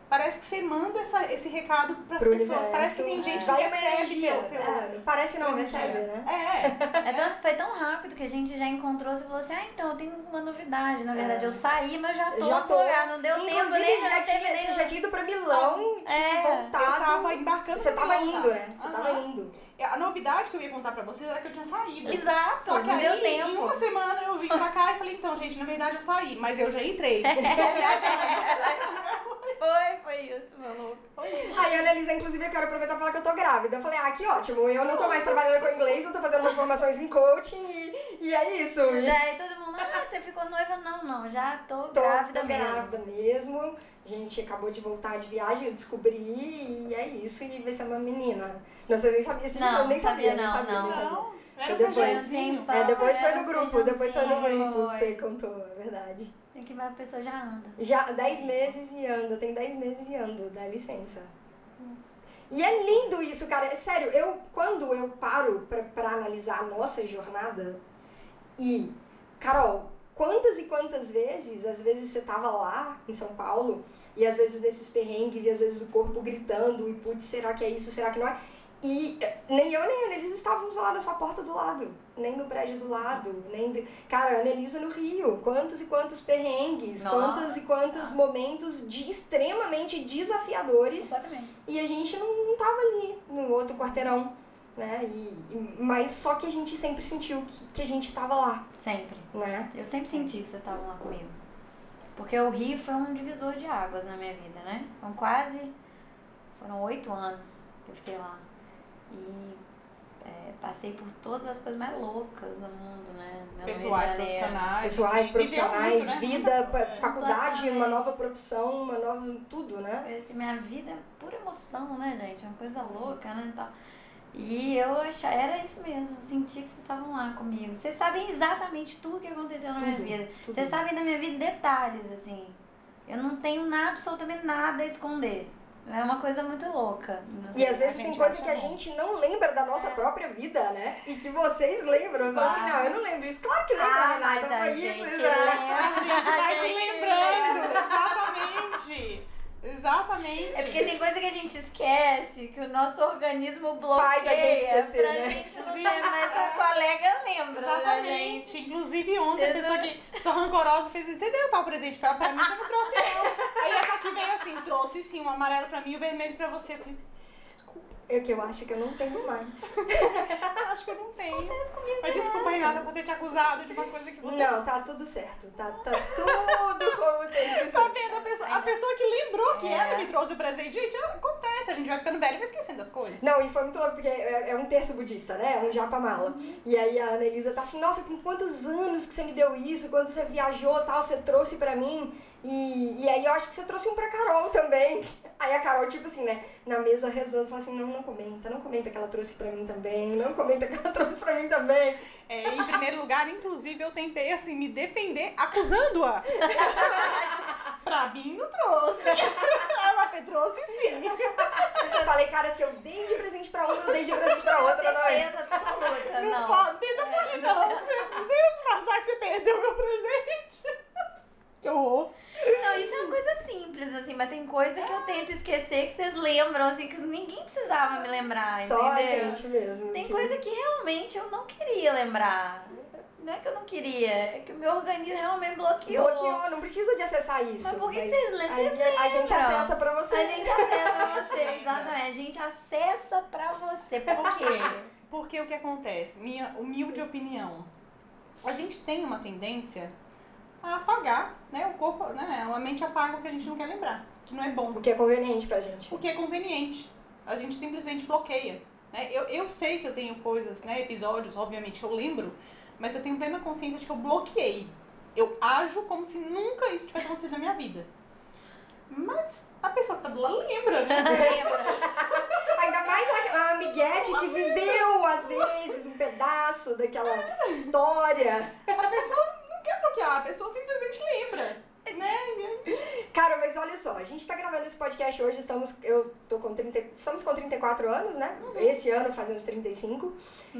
Parece que você manda essa, esse recado para as pessoas. universo, Parece que tem é. gente que Vai recebe energia. teu, teu, É, parece não, teu recebe, né? É, É tão- foi tão rápido que a gente já encontrou, você falou assim, ah, então, eu tenho uma novidade. Na verdade, eu saí, mas eu já tô, Já tô. já não deu tempo Inclusive, nem, já não tinha, nem... você já tinha ido pra Milão, tinha É, voltado. eu tava embarcando Você tava Milão indo, já. né? Você Aham. tava indo. A novidade que eu ia contar pra vocês era que eu tinha saído. Exato, Só que aí, deu em tempo. uma semana, eu vim pra cá e falei, então, gente, na verdade eu saí, mas eu já entrei. É. Foi, foi isso, meu louco. Foi isso. Aí a Annalisa, inclusive, eu quero aproveitar pra falar que eu tô grávida. Eu falei, ah, que ótimo, eu não tô mais trabalhando com inglês, eu tô fazendo umas formações em coaching e, e é isso. E aí todo mundo, ah, você ficou noiva? Não, não, já tô, tô, grávida tô mesmo. grávida mesmo. A gente acabou de voltar de viagem, eu descobri e é isso, e vai ser uma menina. Não, vocês nem sabiam, esse Não, eu nem sabia, sabia nem não, sabia, não. sabia. Não, era um Depois- projetinho. Tem É, depois foi no um grupo, depois foi no grupo que você contou, é verdade. Tem que a pessoa já anda. Já 10 meses e anda, tem 10 meses e ando, dá licença. E é lindo isso, cara. É sério, eu quando eu paro pra, pra analisar a nossa jornada e, Carol, quantas e quantas vezes, às vezes você tava lá em São Paulo, e às vezes nesses perrengues, e às vezes o corpo gritando, e putz, será que é isso, será que não é? E eh, nem eu nem a Annelise estávamos lá na sua porta do lado, nem no prédio do lado, nem. De... Cara, a Annelisa no Rio, quantos e quantos perrengues, Nossa. quantos e quantos momentos de extremamente desafiadores Exatamente. e a gente não, não tava ali no outro quarteirão, né? E, e- mas só que a gente sempre sentiu que, que a gente tava lá, Sempre. né? Eu sempre senti que vocês estavam lá comigo. Porque o Rio foi um divisor de águas na minha vida, né? Foram quase. Foram oito anos que eu fiquei lá. E é, passei por todas as coisas mais loucas do mundo, né? Rio de Pessoais, profissionais. Pessoais, profissionais, muito, né? vida, É. faculdade, uma nova profissão, uma nova tudo, né? Assim, minha vida é pura emoção, né, gente? Uma coisa louca, né? E, tal. E eu achava, era isso mesmo, eu senti que vocês estavam lá comigo. Vocês sabem exatamente tudo que aconteceu na minha Tudo, vida. tudo. Vocês sabem da minha vida detalhes, assim. Eu não tenho na, absolutamente nada a esconder. É uma coisa muito louca. E sei. às vezes tem coisa que a gente não lembra da nossa É. própria vida, né? E que vocês lembram. Assim, não, eu não lembro isso. Claro que lembra, Ah, Renata, foi isso, lembra. né? A gente vai se lembrando. Exatamente. Exatamente. É porque tem coisa que a gente esquece, que o nosso organismo bloqueia. Faz a gente esquecer, pra né? gente não ter, mas a colega lembra. né, gente? Exatamente. Inclusive ontem a pessoa não- que, pessoa rancorosa fez assim, você deu tal presente pra pra mim você não trouxe não. Aí essa aqui veio assim, trouxe sim, o amarelo pra mim e o vermelho pra você. Eu fiz, Eu que eu acho que eu não tenho mais. "Ah, acho que eu não tenho. Mas desculpa, Renata, por ter te acusado de uma coisa que você... Não, tá tudo certo. Tá, tá tudo como tem que ser. Tá vendo? A pessoa, a pessoa que lembrou que É. ela me trouxe o presente. Gente, acontece, a gente vai ficando velho e vai esquecendo das coisas. Não, e foi muito louco, porque é, é um terço budista, né? Um japa mala. E aí a Ana Elisa tá assim, nossa, tem quantos anos que você me deu isso? Quando você viajou tal, você trouxe pra mim. E, e aí eu acho que você trouxe um pra Carol também. Aí a Carol, tipo assim, né, na mesa rezando, fala assim, não, não comenta, não comenta que ela trouxe pra mim também, não comenta que ela trouxe pra mim também. É, em primeiro lugar, inclusive, eu tentei, assim, me defender acusando-a. pra mim, não trouxe. Ela me trouxe sim. Eu falei, cara, se eu dei de presente pra uma, eu dei de presente pra outra também. Certeza absoluta, Não, não. fala, tenta fugir, não. Você tenta disfarçar que você perdeu meu presente. Que horror. Não, isso é uma coisa simples, assim, mas tem coisa que eu tento esquecer que vocês lembram, assim, que ninguém precisava me lembrar, Só a entendeu? gente mesmo. Tem que- coisa que realmente eu não queria lembrar. Não é que eu não queria, é que o meu organismo realmente bloqueou. Bloqueou, não precisa de acessar isso. Mas por que mas vocês lembram? Vocês A gente acessa pra você. A gente acessa pra você, exatamente. A gente acessa pra você. Por quê? Porque o que acontece? Minha humilde opinião. A gente tem uma tendência a apagar, né? O corpo, né? A mente apaga o que a gente não quer lembrar. Que não é bom. O que é conveniente pra gente. O que é conveniente. A gente simplesmente bloqueia. Né? Eu, eu sei que eu tenho coisas, né? Episódios, obviamente, que eu lembro. Mas eu tenho plena consciência de que eu bloqueei. Eu ajo como se nunca isso tivesse acontecido na minha vida. Mas a pessoa que tá do lado lembra, né? Ainda mais a, a amiguete que viveu, às vezes, um pedaço daquela história. A pessoa quer bloquear, a pessoa simplesmente lembra. Né? Cara, mas olha só, a gente tá gravando esse podcast hoje, estamos, eu tô com 30, estamos com 34 anos, né? Esse ano fazemos 35.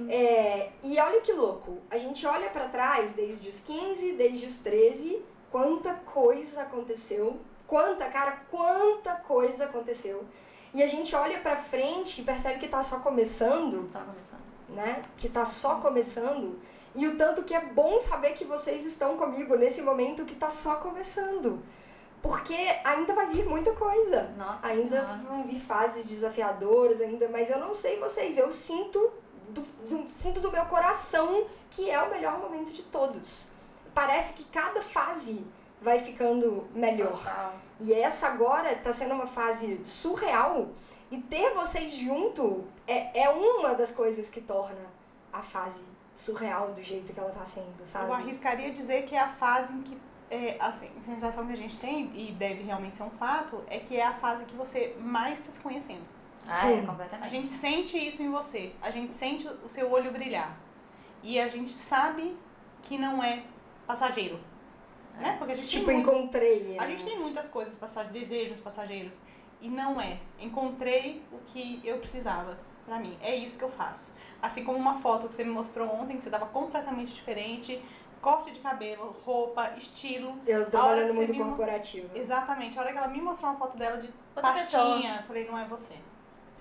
É, e olha que louco, a gente olha pra trás desde os 15, desde os 13, quanta coisa aconteceu, quanta, cara, quanta coisa aconteceu. E a gente olha pra frente e percebe que tá só começando, Só começando. né? Que tá só começando. E o tanto que é bom saber que vocês estão comigo nesse momento que tá só começando. Porque ainda vai vir muita coisa. Nossa Ainda Senhora. vão vir fases desafiadoras, ainda, mas eu não sei vocês, eu sinto do, do fundo do meu coração que é o melhor momento de todos. Parece que cada fase vai ficando melhor. Total. E essa agora tá sendo uma fase surreal. E ter vocês junto é, é uma das coisas que torna a fase surreal do jeito que ela tá sendo, sabe? Eu arriscaria dizer que é a fase em que é, assim, a sensação que a gente tem, e deve realmente ser um fato, é que é a fase que você mais está se conhecendo. Ah, Sim. é, completamente. A gente sente isso em você. A gente sente o seu olho brilhar. E a gente sabe que não é passageiro. Né? Porque a gente tipo, tem muito- encontrei. A né? gente tem muitas coisas, passageiros, desejos passageiros. E não é. Encontrei o que eu precisava pra mim. É isso que eu faço. Assim como uma foto que você me mostrou ontem, que você tava completamente diferente. Corte de cabelo, roupa, estilo. Eu trabalho no mundo me mo- corporativo. Exatamente. A hora que ela me mostrou uma foto dela de Outra pastinha, eu falei, não é você.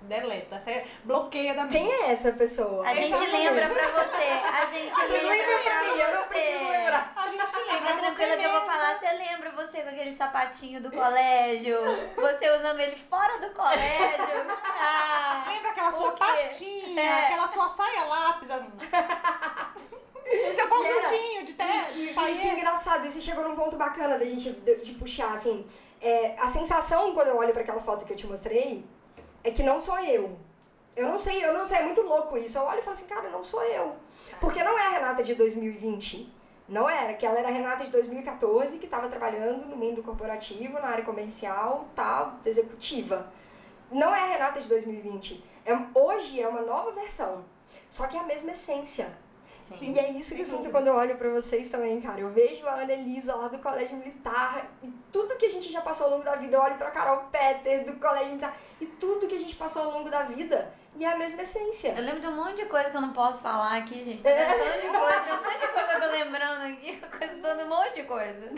Deleta. Você bloqueia da mente. Quem é essa pessoa? A gente Exatamente. lembra pra você. A gente A gente lembra lembra pra mim, eu não preciso lembrar. A gente Fica lembra você tranquila que eu vou falar, você lembra você com aquele sapatinho do colégio? Você usando ele fora do colégio? Ah, Lembra aquela sua pastinha, É. aquela sua saia lápis, o seu conjuntinho de E, té, e- de e que engraçado, e você chegou num ponto bacana da gente de, de puxar, assim. É, a sensação quando eu olho pra aquela foto que eu te mostrei é que não sou eu. Eu não sei, eu não sei, é muito louco isso. Eu olho e falo assim, cara, não sou eu. Porque não é a Renata de 2020. Não era, que ela era a Renata de 2014, que estava trabalhando no mundo corporativo, na área comercial, tal, executiva. Não é a Renata de 2020. É, hoje é uma nova versão. Só que é a mesma essência. Sim, E é isso que eu sinto quando eu olho pra vocês também, cara. Eu vejo a Ana Elisa lá do Colégio Militar e tudo que a gente já passou ao longo da vida. Eu olho pra Carol Petter do Colégio Militar e tudo que a gente passou ao longo da vida. E é a mesma essência. Eu lembro de um monte de coisa que eu não posso falar aqui, gente. Tem um monte de coisa, tem um monte de coisa que eu tô lembrando aqui. Coisa, um monte de coisa.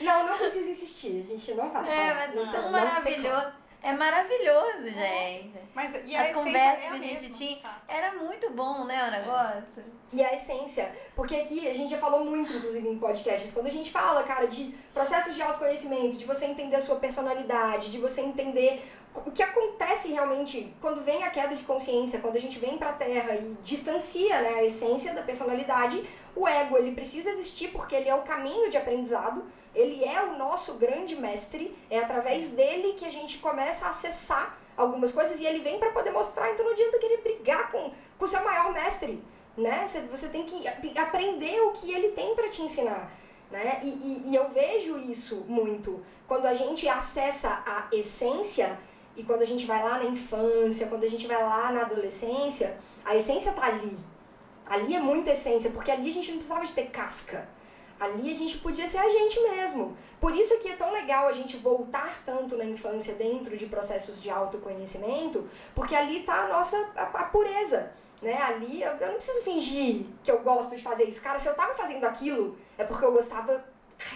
Não, não precisa insistir. A gente não vai É, mas não, tão maravilhoso. É maravilhoso, gente. Mas, e a As conversas é a que a gente mesma. tinha. Tá. Era muito bom, né, o negócio? E a essência. Porque aqui a gente já falou muito, inclusive, em podcasts, quando a gente fala, cara, de processos de autoconhecimento, de você entender a sua personalidade, de você entender o que acontece realmente quando vem a queda de consciência, quando a gente vem pra Terra e distancia né, a essência da personalidade, o ego ele precisa existir porque ele é o caminho de aprendizado, ele é o nosso grande mestre, é através dele que a gente começa a acessar algumas coisas e ele vem pra poder mostrar, então não adianta querer brigar com o seu maior mestre, né? Você, tem que aprender o que ele tem pra te ensinar, né? E, e, e eu vejo isso muito quando a gente acessa a essência e quando a gente vai lá na infância, quando a gente vai lá na adolescência, a essência tá ali. Ali é muita essência, porque ali a gente não precisava de ter casca. Ali a gente podia ser a gente mesmo. Por isso que é tão legal a gente voltar tanto na infância dentro de processos de autoconhecimento, porque ali tá a nossa a, a pureza. Né? Ali eu, eu não preciso fingir que eu gosto de fazer isso. Cara, se eu tava fazendo aquilo, é porque eu gostava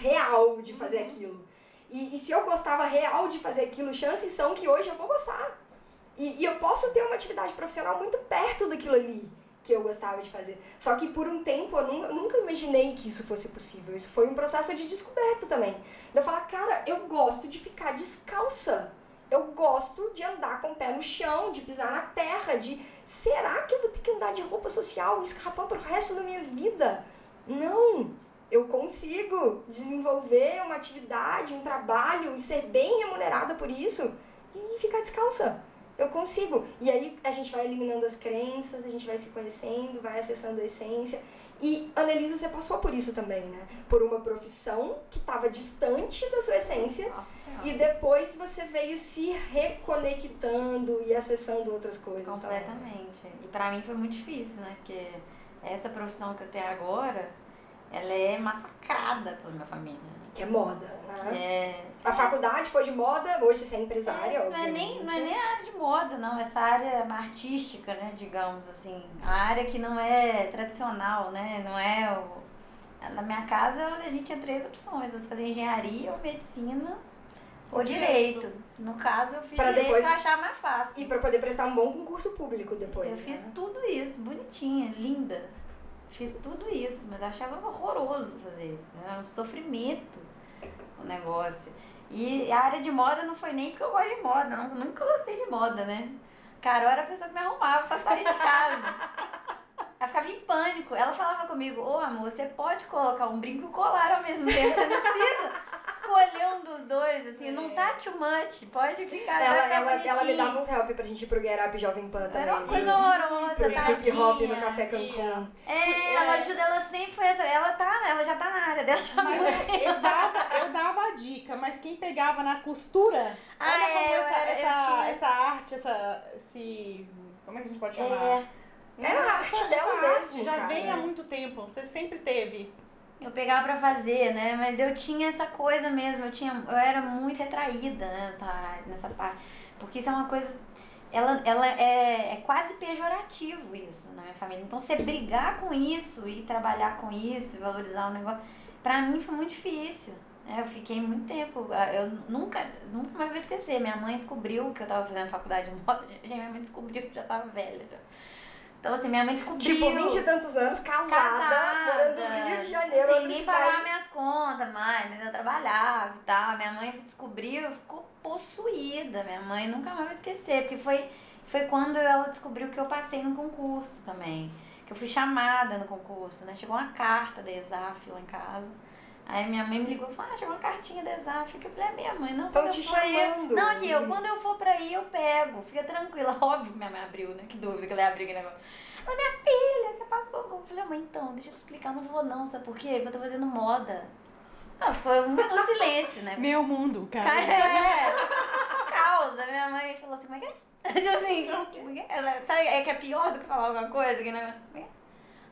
real de fazer aquilo. E, e se eu gostava real de fazer aquilo, chances são que hoje eu vou gostar. E, e eu posso ter uma atividade profissional muito perto daquilo ali que eu gostava de fazer. Só que por um tempo eu nunca, imaginei que isso fosse possível. Isso foi um processo de descoberta também. Eu falar, cara, eu gosto de ficar descalça. Eu gosto de andar com o pé no chão, de pisar na terra, de será que eu vou ter que andar de roupa social e escapar pro resto da minha vida? Não! Eu consigo desenvolver uma atividade, um trabalho e ser bem remunerada por isso e ficar descalça. Eu consigo. E aí a gente vai eliminando as crenças, a gente vai se conhecendo, vai acessando a essência. E, Annelisa, você passou por isso também, né? Por uma profissão que estava distante da sua essência. Nossa. E depois você veio se reconectando e acessando outras coisas. também. Completamente. E pra mim foi muito difícil, né? Porque essa profissão que eu tenho agora, ela é massacrada pela minha família. Que é moda, né? É, A faculdade foi de moda, hoje você é empresária, não, é nem, não é nem a área de moda, não. Essa área artística, né? Digamos assim. A área que não é tradicional, né? Não é o... Na minha casa, a gente tinha três opções. Você fazia engenharia ou medicina ou direito. Direito. No caso, eu fiz Pra depois- pra achar mais fácil. E pra poder prestar um bom concurso público depois. Eu né? fiz tudo isso, bonitinha, linda. Fiz tudo isso, mas achava horroroso fazer isso. Era um sofrimento negócio. E a área de moda não foi nem porque eu gosto de moda, não, nunca gostei de moda, né? Carol era a pessoa que me arrumava pra sair de casa. Ela ficava em pânico. Ela falava comigo, ô amor, você pode colocar um brinco e colar ao mesmo tempo. Você não precisa escolher um dos dois, assim, não tá too much. Pode ficar. Ela, ela, ela me dava uns help pra gente ir pro Get Up Jovem Pan também. Era uma coisa horrorosa, Pro hip hop no. Café Cancún. É, ela ajuda, ela sempre foi essa. Ela tá, ela já tá na área dela já Mas tempo. eu dava, eu dava a dica, mas quem pegava na costura, Ah, olha é, como essa, era- essa, tinha- essa arte, essa. Esse, como é que a gente pode chamar? É, É a arte dela mesmo, já cara. vem há muito tempo, você sempre teve. Eu pegava pra fazer, né? Mas eu tinha essa coisa mesmo, eu tinha, eu era muito retraída nessa, nessa parte. Porque isso é uma coisa. Ela, ela é, é quase pejorativo isso na minha família. Então você brigar com isso e trabalhar com isso, valorizar o negócio, pra mim foi muito difícil. né? Eu fiquei muito tempo. ah, Eu nunca, nunca mais vou esquecer. Minha mãe descobriu que eu tava fazendo faculdade de moda. Minha mãe descobriu que eu já tava velha. Já. Então, assim, minha mãe descobriu. Tipo, 20 e tantos anos, casada, Casada, morando no Rio de Janeiro, Assim, outra ninguém pagava minhas contas mais, né? Eu trabalhava e tal. Minha mãe descobriu, ficou possuída. Minha mãe nunca mais vai esquecer, porque foi, foi quando ela descobriu que eu passei no concurso também. Que eu fui chamada no concurso, né? Chegou uma carta da ESAF lá em casa. Aí minha mãe me ligou e falou, ah, chegou uma cartinha da. Que eu falei, é minha mãe, não, Tão quando te eu for aí, eu- chamando. Não, aqui, eu, quando eu for pra aí, eu pego. Fica tranquila. Óbvio que minha mãe abriu, né? Que dúvida que ela ia abrir aquele negócio. Ela, minha filha, você passou como? Eu falei, mãe, então, deixa eu te explicar, eu não vou não, sabe por quê? Porque eu tô fazendo moda. Ah, foi um minuto de silêncio, né? Meu mundo, cara. É, causa. Minha mãe falou assim, como é que é? Tipo assim, como é que é? Ela, sabe, é que é pior do que falar alguma coisa? Que como é é?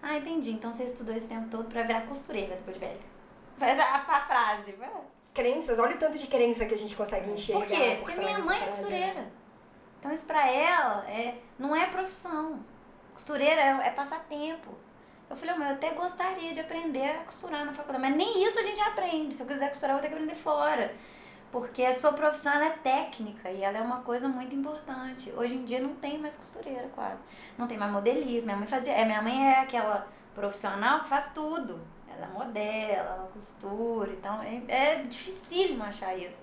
Ah, entendi. Então você estudou esse tempo todo pra virar costureira depois de velho. Foi a, a frase. Foi. Crenças, olha o tanto de crença que a gente consegue enxergar. Por quê? por Porque minha mãe é frase, costureira. né? Então isso pra ela é, não é profissão. Costureira é, é passatempo. Eu falei, mas eu até gostaria de aprender a costurar na faculdade, mas nem isso a gente aprende. Se eu quiser costurar, eu vou ter que aprender fora. Porque a sua profissão é técnica e ela é uma coisa muito importante. Hoje em dia não tem mais costureira quase. Não tem mais modelismo. Minha mãe fazia. É, minha mãe é aquela profissional que faz tudo. Ela modela, ela costura, então é, é dificílimo achar isso.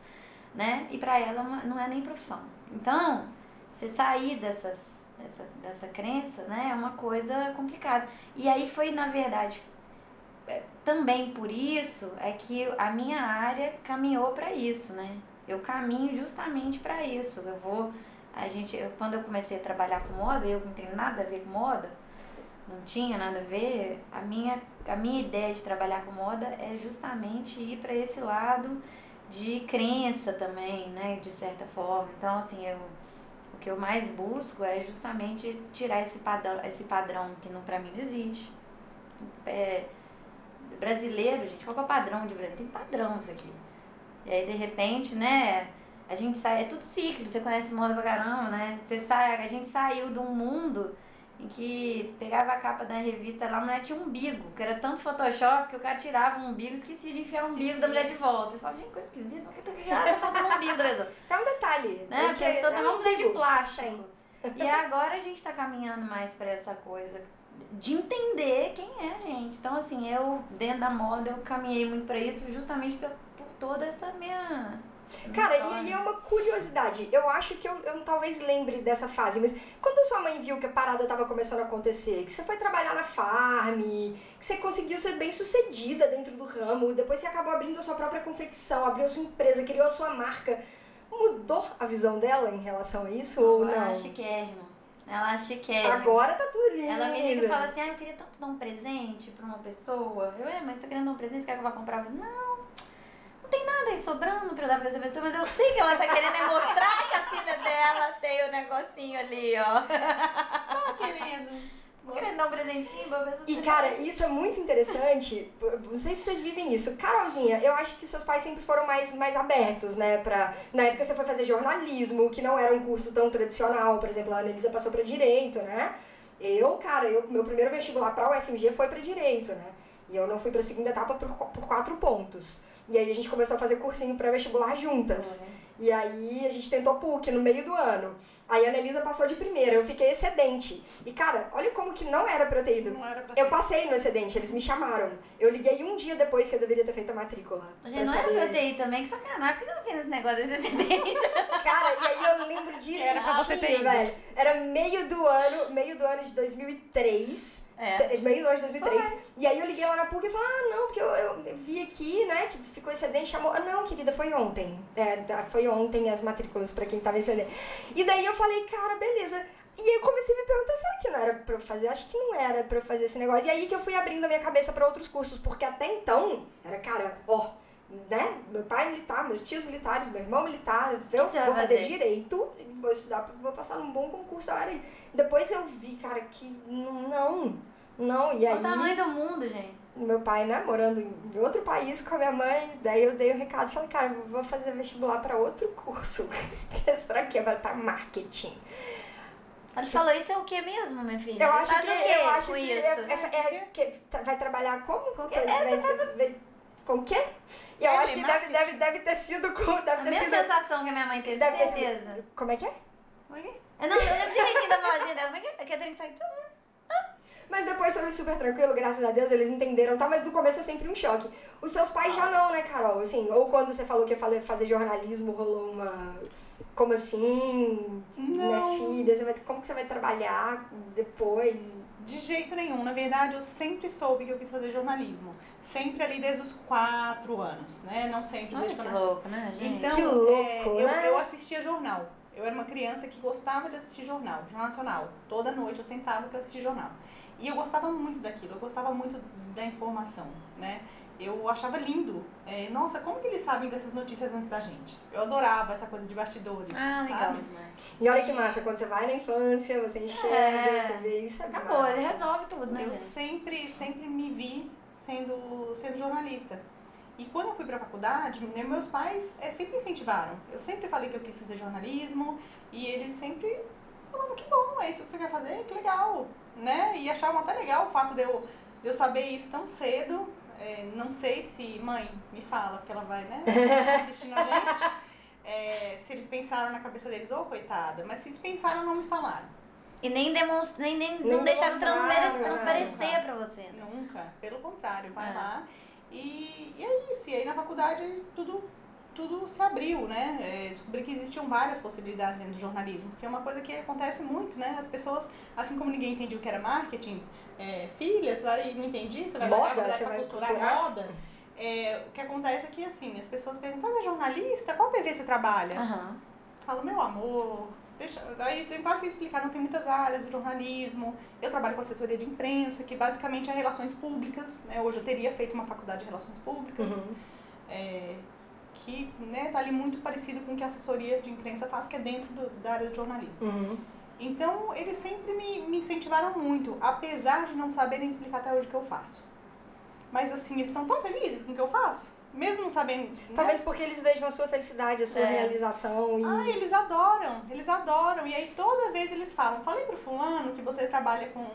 Né? E pra ela é não é nem profissão. Então, você sair dessas, dessa, dessa crença, né, é uma coisa complicada. E aí foi, na verdade, é, também por isso é que a minha área caminhou para isso, né? Eu caminho justamente para isso. Eu vou a gente, eu, quando eu comecei a trabalhar com moda, eu não tenho nada a ver com moda, não tinha nada a ver. A minha a minha ideia de trabalhar com moda é justamente ir para esse lado de crença também, né, de certa forma. Então, assim, eu o que eu mais busco é justamente tirar esse padrão, esse padrão que não para mim não existe. É, brasileiro, gente, qual é o padrão de brasileiro? Tem padrão isso aqui. E aí, de repente, né, a gente sai, é tudo ciclo, você conhece moda pra caramba, né? Você sai, a gente saiu de um mundo em que pegava a capa da revista lá, a mulher tinha um umbigo, que era tanto Photoshop que o cara tirava o umbigo e esquecia de enfiar o umbigo da mulher de volta. Você fala, gente, coisa esquisita, por que tá? Tá faltando o umbigo da pessoa. É um detalhe. Né? A porque pessoa tá é um mulher de plástico. E agora a gente tá caminhando mais pra essa coisa de entender quem é a gente. Então, assim, eu, dentro da moda, eu caminhei muito pra isso justamente por, por toda essa minha. Cara, e aí é uma curiosidade. Eu acho que eu, eu talvez lembre dessa fase, mas quando sua mãe viu que a parada tava começando a acontecer, que você foi trabalhar na farm, que você conseguiu ser bem sucedida dentro do ramo, depois você acabou abrindo a sua própria confecção, abriu a sua empresa, criou a sua marca, mudou a visão dela em relação a isso ou Ela não? é chiquérrima. Ela é chiquérrima. Agora tá tudo lindo. Ela me liga e fala assim, ah, eu queria tanto dar um presente pra uma pessoa. Eu, é, mas você tá querendo dar um presente, você quer que eu vá comprar? Eu não tem nada aí sobrando pra eu dar pra essa pessoa, mas eu sei que ela tá querendo é mostrar que a filha dela tem o negocinho ali, ó. Tá querendo. Querendo dar um presentinho pra pessoa. E cara, isso é muito interessante. Não sei se vocês vivem isso. Carolzinha, eu acho que seus pais sempre foram mais, mais abertos, né? Pra, na época você foi fazer jornalismo, que não era um curso tão tradicional. Por exemplo, a Annelisa passou pra direito, né? Eu, cara, eu, meu primeiro vestibular pra UFMG foi pra direito, né? E eu não fui pra segunda etapa por, por quatro pontos. E aí a gente começou a fazer cursinho pré-vestibular juntas. E aí a gente tentou PUC no meio do ano. Aí a Annelisa passou de primeira, eu fiquei excedente. E cara, olha como que não era pra eu ter ido. Não era pra Eu passei no excedente, eles me chamaram. Eu liguei um dia depois que eu deveria ter feito a matrícula. Gente, não era pra ter ido também, que sacanagem. Por que eu não fiz esse negócio desse acidente? Cara, e aí eu lembro direitinho, Era pra você ter ido. velho. Era meio do ano, meio do ano de 2003. É. Meio de 2003. E aí eu liguei lá na PUC e falei, ah, não, porque eu, eu vi aqui, né, que ficou excedente, chamou. Ah, não, querida, foi ontem. É, tá, foi ontem as matrículas pra quem tava excedente. E daí eu falei, cara, beleza. E aí eu comecei a me perguntar, será que não era pra eu fazer? Acho que não era pra eu fazer esse negócio. E aí que eu fui abrindo a minha cabeça pra outros cursos, porque até então, era, cara, ó, né? Meu pai é militar, meus tios militares, meu irmão militar, eu vou fazer fazer? direito, vou estudar, vou passar num bom concurso área. Depois eu vi, cara, que não, não, e aí o tamanho do mundo, gente. meu pai, né, morando em outro país com a minha mãe, daí eu dei o recado e falei, cara, vou fazer vestibular para outro curso. Será que é para marketing? Ele falou, isso é o que mesmo, minha filha? Eu acho faz que, o quê eu acho que, isso? é, é- é- que tá- vai trabalhar como? Com Com quê? É, vai- com o quê? E eu É, acho que deve, deve, deve ter sido com. A Deve ter mesma sido. sensação que a minha mãe teve, Deve ter certeza. sido. Como é que é? Como é que é? Eu não, eu lembro direitinho da vozinha dela. Como é que é? Que eu tenho que sair tudo. Mas depois foi super tranquilo, graças a Deus, eles entenderam, tá? Mas no começo é sempre um choque. Os seus pais já não, né, Carol? Assim, ou quando você falou que ia fazer jornalismo, rolou uma. Como assim? Não. Minha filha, você vai, como que você vai trabalhar depois? De jeito nenhum. Na verdade, eu sempre soube que eu quis fazer jornalismo. Sempre ali desde os quatro anos, né? Não sempre Olha desde que eu nasci. louco, né, gente? Então, Que louco, é, eu, né? eu assistia jornal. Eu era uma criança que gostava de assistir jornal, jornal nacional. Toda noite eu sentava para assistir jornal. E eu gostava muito daquilo, eu gostava muito da informação, né? Eu achava lindo. É, nossa, como que eles sabem dessas notícias antes da gente? Eu adorava essa coisa de bastidores, Ah, legal. sabe? E olha que massa, quando você vai na infância, você enxerga, É. você vê isso. É Acabou, massa. ele resolve tudo, né, Eu sempre, sempre me vi sendo, sendo jornalista. E quando eu fui para a faculdade, né, meus pais eh, sempre incentivaram. Eu sempre falei que eu quis fazer jornalismo e eles sempre falavam que bom, é isso que você quer fazer, que legal, né? E achavam até legal o fato de eu, de eu saber isso tão cedo. Eh, não sei se, mãe, me fala, porque ela vai, né, assistindo a gente. eh, se eles pensaram na cabeça deles, ô coitada, mas se eles pensaram, não me falaram. E nem demonstra, nem, nem, não deixaram transparecer, transparecer pra você. né? Nunca, pelo contrário, vai É. lá. E, e é isso. E aí na faculdade tudo, tudo se abriu, né? É, descobri que existiam várias possibilidades dentro do jornalismo, que é uma coisa que acontece muito, né? As pessoas, assim como ninguém entendia o que era marketing, é, filha, você vai não entendi, você vai Moda, você vai costurar, costurar? moda. É, o que acontece é que assim, as pessoas perguntam, você é jornalista? Qual TV você trabalha? Aham. Falo, meu amor, deixa. Aí tem quase que explicar, não tem muitas áreas do jornalismo. Eu trabalho com assessoria de imprensa, que basicamente é relações públicas. Né? Hoje eu teria feito uma faculdade de relações públicas, Uhum. é, que né, tá ali muito parecido com o que a assessoria de imprensa faz, que é dentro do- da área do jornalismo. Uhum. Então, eles sempre me, me incentivaram muito, apesar de não saberem explicar até hoje o que eu faço. Mas assim, eles são tão felizes com o que eu faço, mesmo sabendo. né? Talvez porque eles vejam a sua felicidade, a sua É. realização e. Ah, eles adoram, eles adoram. E aí toda vez eles falam, falei pro fulano que você trabalha com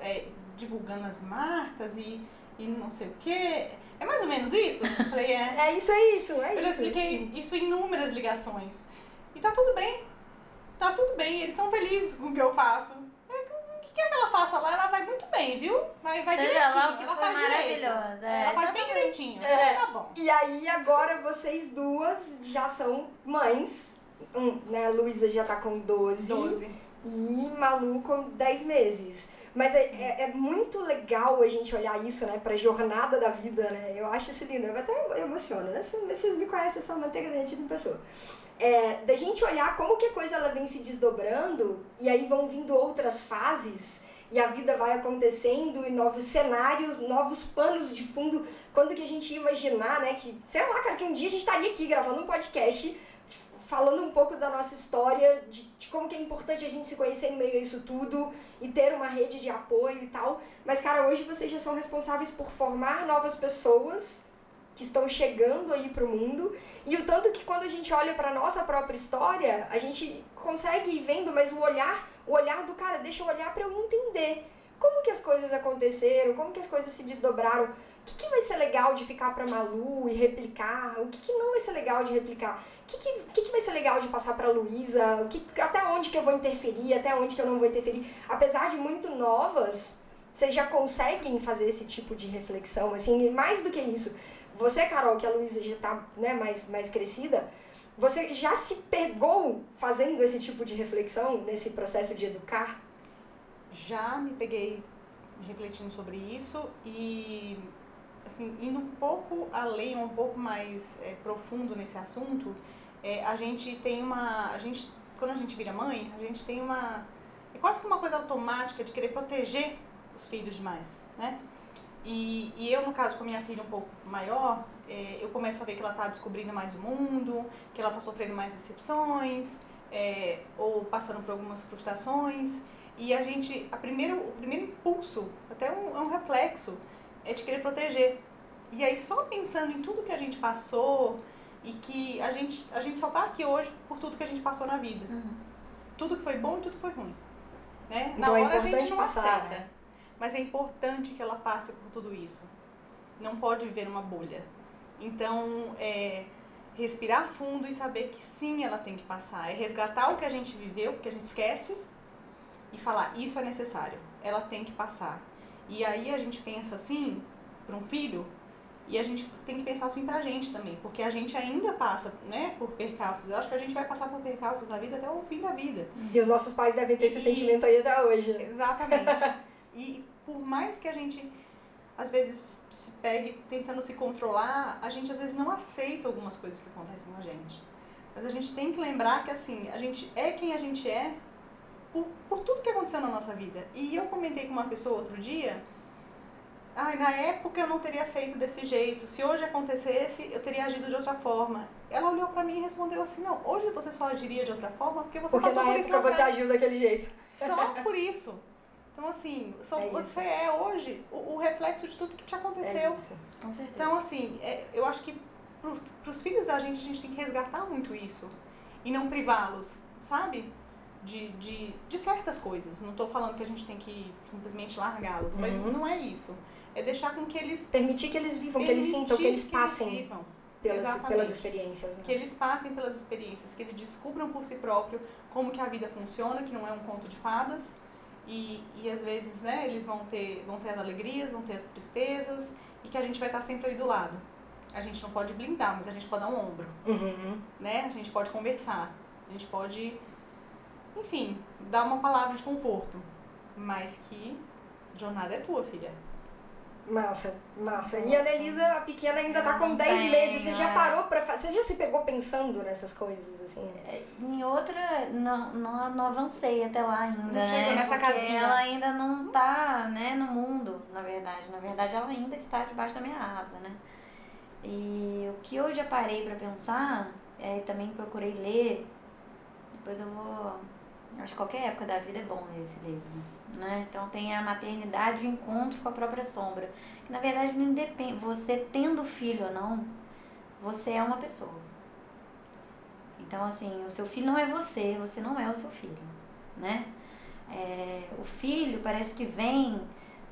é, divulgando as marcas e, e não sei o quê. É mais ou menos isso? Eu Falei, é. É isso, é isso, é Eu isso. já expliquei isso em inúmeras ligações. E tá tudo bem. Tá tudo bem, eles são felizes com o que eu faço. É, O que quer que ela faça lá, ela vai muito bem, viu? Vai, vai Seja direitinho. lá ela faz direito. maravilhosa, é, ela faz bem direitinho. É. Então tá bom. E aí agora vocês duas já são mães. Um, né, a Luísa já tá com 12, 12. e Malu com 10 meses. Mas é, é, é muito legal a gente olhar isso, né, pra jornada da vida, né? Eu acho isso lindo. Eu até emociono, né? Vocês- me conhecem, eu sou manteiga derretida em pessoa. É, da gente olhar como que a coisa ela vem se desdobrando e aí vão vindo outras fases e a vida vai acontecendo e novos cenários, novos panos de fundo. Quando que a gente ia imaginar, né, que, sei lá, cara, que um dia a gente estaria aqui gravando um podcast falando um pouco da nossa história, de, de como que é importante a gente se conhecer em meio a isso tudo e ter uma rede de apoio e tal. Mas, cara, hoje vocês já são responsáveis por formar novas pessoas que estão chegando aí pro mundo. E o tanto que quando a gente olha pra nossa própria história, a gente consegue ir vendo, mas o olhar, o olhar do cara, deixa eu olhar pra eu entender. como que as coisas aconteceram, como que as coisas se desdobraram, o que, que vai ser legal de ficar pra Malu e replicar, o que, que não vai ser legal de replicar, o que, que, que, que vai ser legal de passar pra Luísa, até onde que eu vou interferir, até onde que eu não vou interferir. Apesar de muito novas, vocês já conseguem fazer esse tipo de reflexão, assim, e mais do que isso. Você, Carol, que a Luísa já tá né, mais, mais crescida, você já se pegou fazendo esse tipo de reflexão nesse processo de educar? Já me peguei refletindo sobre isso e assim indo um pouco além, um pouco mais é, profundo nesse assunto, é, a gente tem uma, a gente quando a gente vira mãe, a gente tem uma é quase que uma coisa automática de querer proteger os filhos demais, né? E, e eu, no caso, com a minha filha um pouco maior, é, eu começo a ver que ela está descobrindo mais o mundo, que ela está sofrendo mais decepções, é, ou passando por algumas frustrações. E a gente, a primeiro, o primeiro impulso, até um, é um reflexo, é de querer proteger. E aí, só pensando em tudo que a gente passou e que a gente, a gente só está aqui hoje por tudo que a gente passou na vida. Uhum. Tudo que foi bom e tudo que foi ruim. Né? Então na é hora a gente não passar, aceita. né? Mas é importante que ela passe por tudo isso. Não pode viver numa bolha. Então, é, respirar fundo e saber que sim, ela tem que passar. É resgatar o que a gente viveu, porque a gente esquece, e falar: isso é necessário, ela tem que passar. E aí a gente pensa assim, para um filho, e a gente tem que pensar assim pra gente também, porque a gente ainda passa né, por percalços. Eu acho que a gente vai passar por percalços na vida até o fim da vida. E os nossos pais devem ter esse E- sentimento aí até hoje. Exatamente. e por mais que a gente às vezes se pegue tentando se controlar, a gente às vezes não aceita algumas coisas que acontecem com a gente. Mas a gente tem que lembrar que assim, a gente é quem a gente é por, por tudo que aconteceu na nossa vida. E eu comentei com uma pessoa outro dia, ai, na época eu não teria feito desse jeito. Se hoje acontecesse, eu teria agido de outra forma. Ela olhou pra mim e respondeu assim: "Não, hoje você só agiria de outra forma porque você Porque passou na por isso época lá você atrás." agiu daquele jeito. Só por isso. Então, assim, só É você é hoje o, o reflexo de tudo que te É aconteceu. isso. Com certeza. então, assim, é, eu acho que para os filhos da gente, a gente tem que resgatar muito isso. E não privá-los, sabe? De, de, de certas coisas. Não estou falando que a gente tem que simplesmente largá-los, mas Uhum. não é isso. É deixar com que eles. Permitir que eles vivam, que eles sintam, que eles passem vivam. pelas, Exatamente. pelas experiências. Né? Que eles passem pelas experiências, que eles descubram por si próprio como que a vida funciona, que não é um conto de fadas. E, e às vezes, né, eles vão ter, vão ter as alegrias, vão ter as tristezas, e que a gente vai estar sempre ali do lado. A gente não pode blindar, mas a gente pode dar um ombro, Uhum. né? A gente pode conversar, a gente pode, enfim, dar uma palavra de conforto. Mas que jornada é tua, filha. Massa, massa. E a Anelisa, a pequena, ainda tá com não 10 tem, meses. Você já né? parou pra fazer? Você já se pegou pensando nessas coisas, assim? É, Em outra, não, não, não avancei até lá ainda, Não né? chegou nessa Porque casinha. ela ainda não tá, né, no mundo, na verdade. Na verdade, ela ainda está debaixo da minha asa, né? E o que eu já parei pra pensar, é, e também procurei ler, depois eu vou... Acho que qualquer época da vida é bom esse livro, né? Então tem a maternidade e o encontro com a própria sombra. Que na verdade não depende, você tendo filho ou não, você é uma pessoa. Então, assim, o seu filho não é você, você não é o seu filho, né? É, o filho parece que vem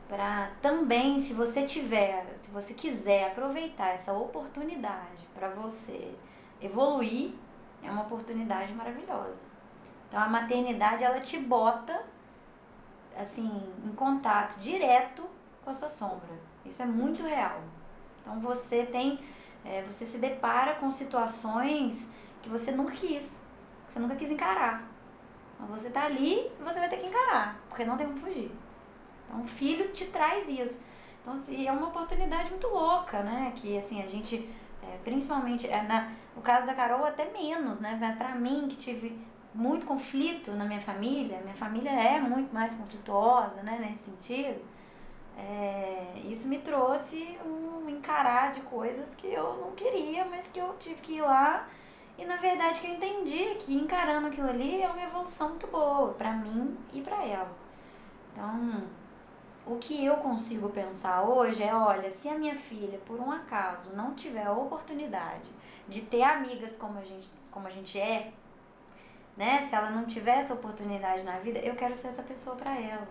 para também, se você tiver, se você quiser aproveitar essa oportunidade para você evoluir, é uma oportunidade maravilhosa. Então, a maternidade, ela te bota, assim, em contato direto com a sua sombra. Isso é muito real. Então, você tem, é, você se depara com situações que você nunca quis, que você nunca quis encarar. Então você tá ali e você vai ter que encarar, porque não tem como fugir. Então o filho te traz isso. Então assim, é uma oportunidade muito louca, né? Que assim, a gente, é, principalmente, é, na, no caso da Carol até menos, né? Mas Pra mim, que tive muito conflito na minha família, minha família é muito mais conflituosa, né? Nesse sentido. É, isso me trouxe um encarar de coisas que eu não queria, mas que eu tive que ir lá e na verdade que eu entendi que encarando aquilo ali é uma evolução muito boa pra mim e pra ela. Então, o que eu consigo pensar hoje é, olha, se a minha filha por um acaso não tiver a oportunidade de ter amigas como a gente, como a gente é, né? Se ela não tiver essa oportunidade na vida, eu quero ser essa pessoa pra ela.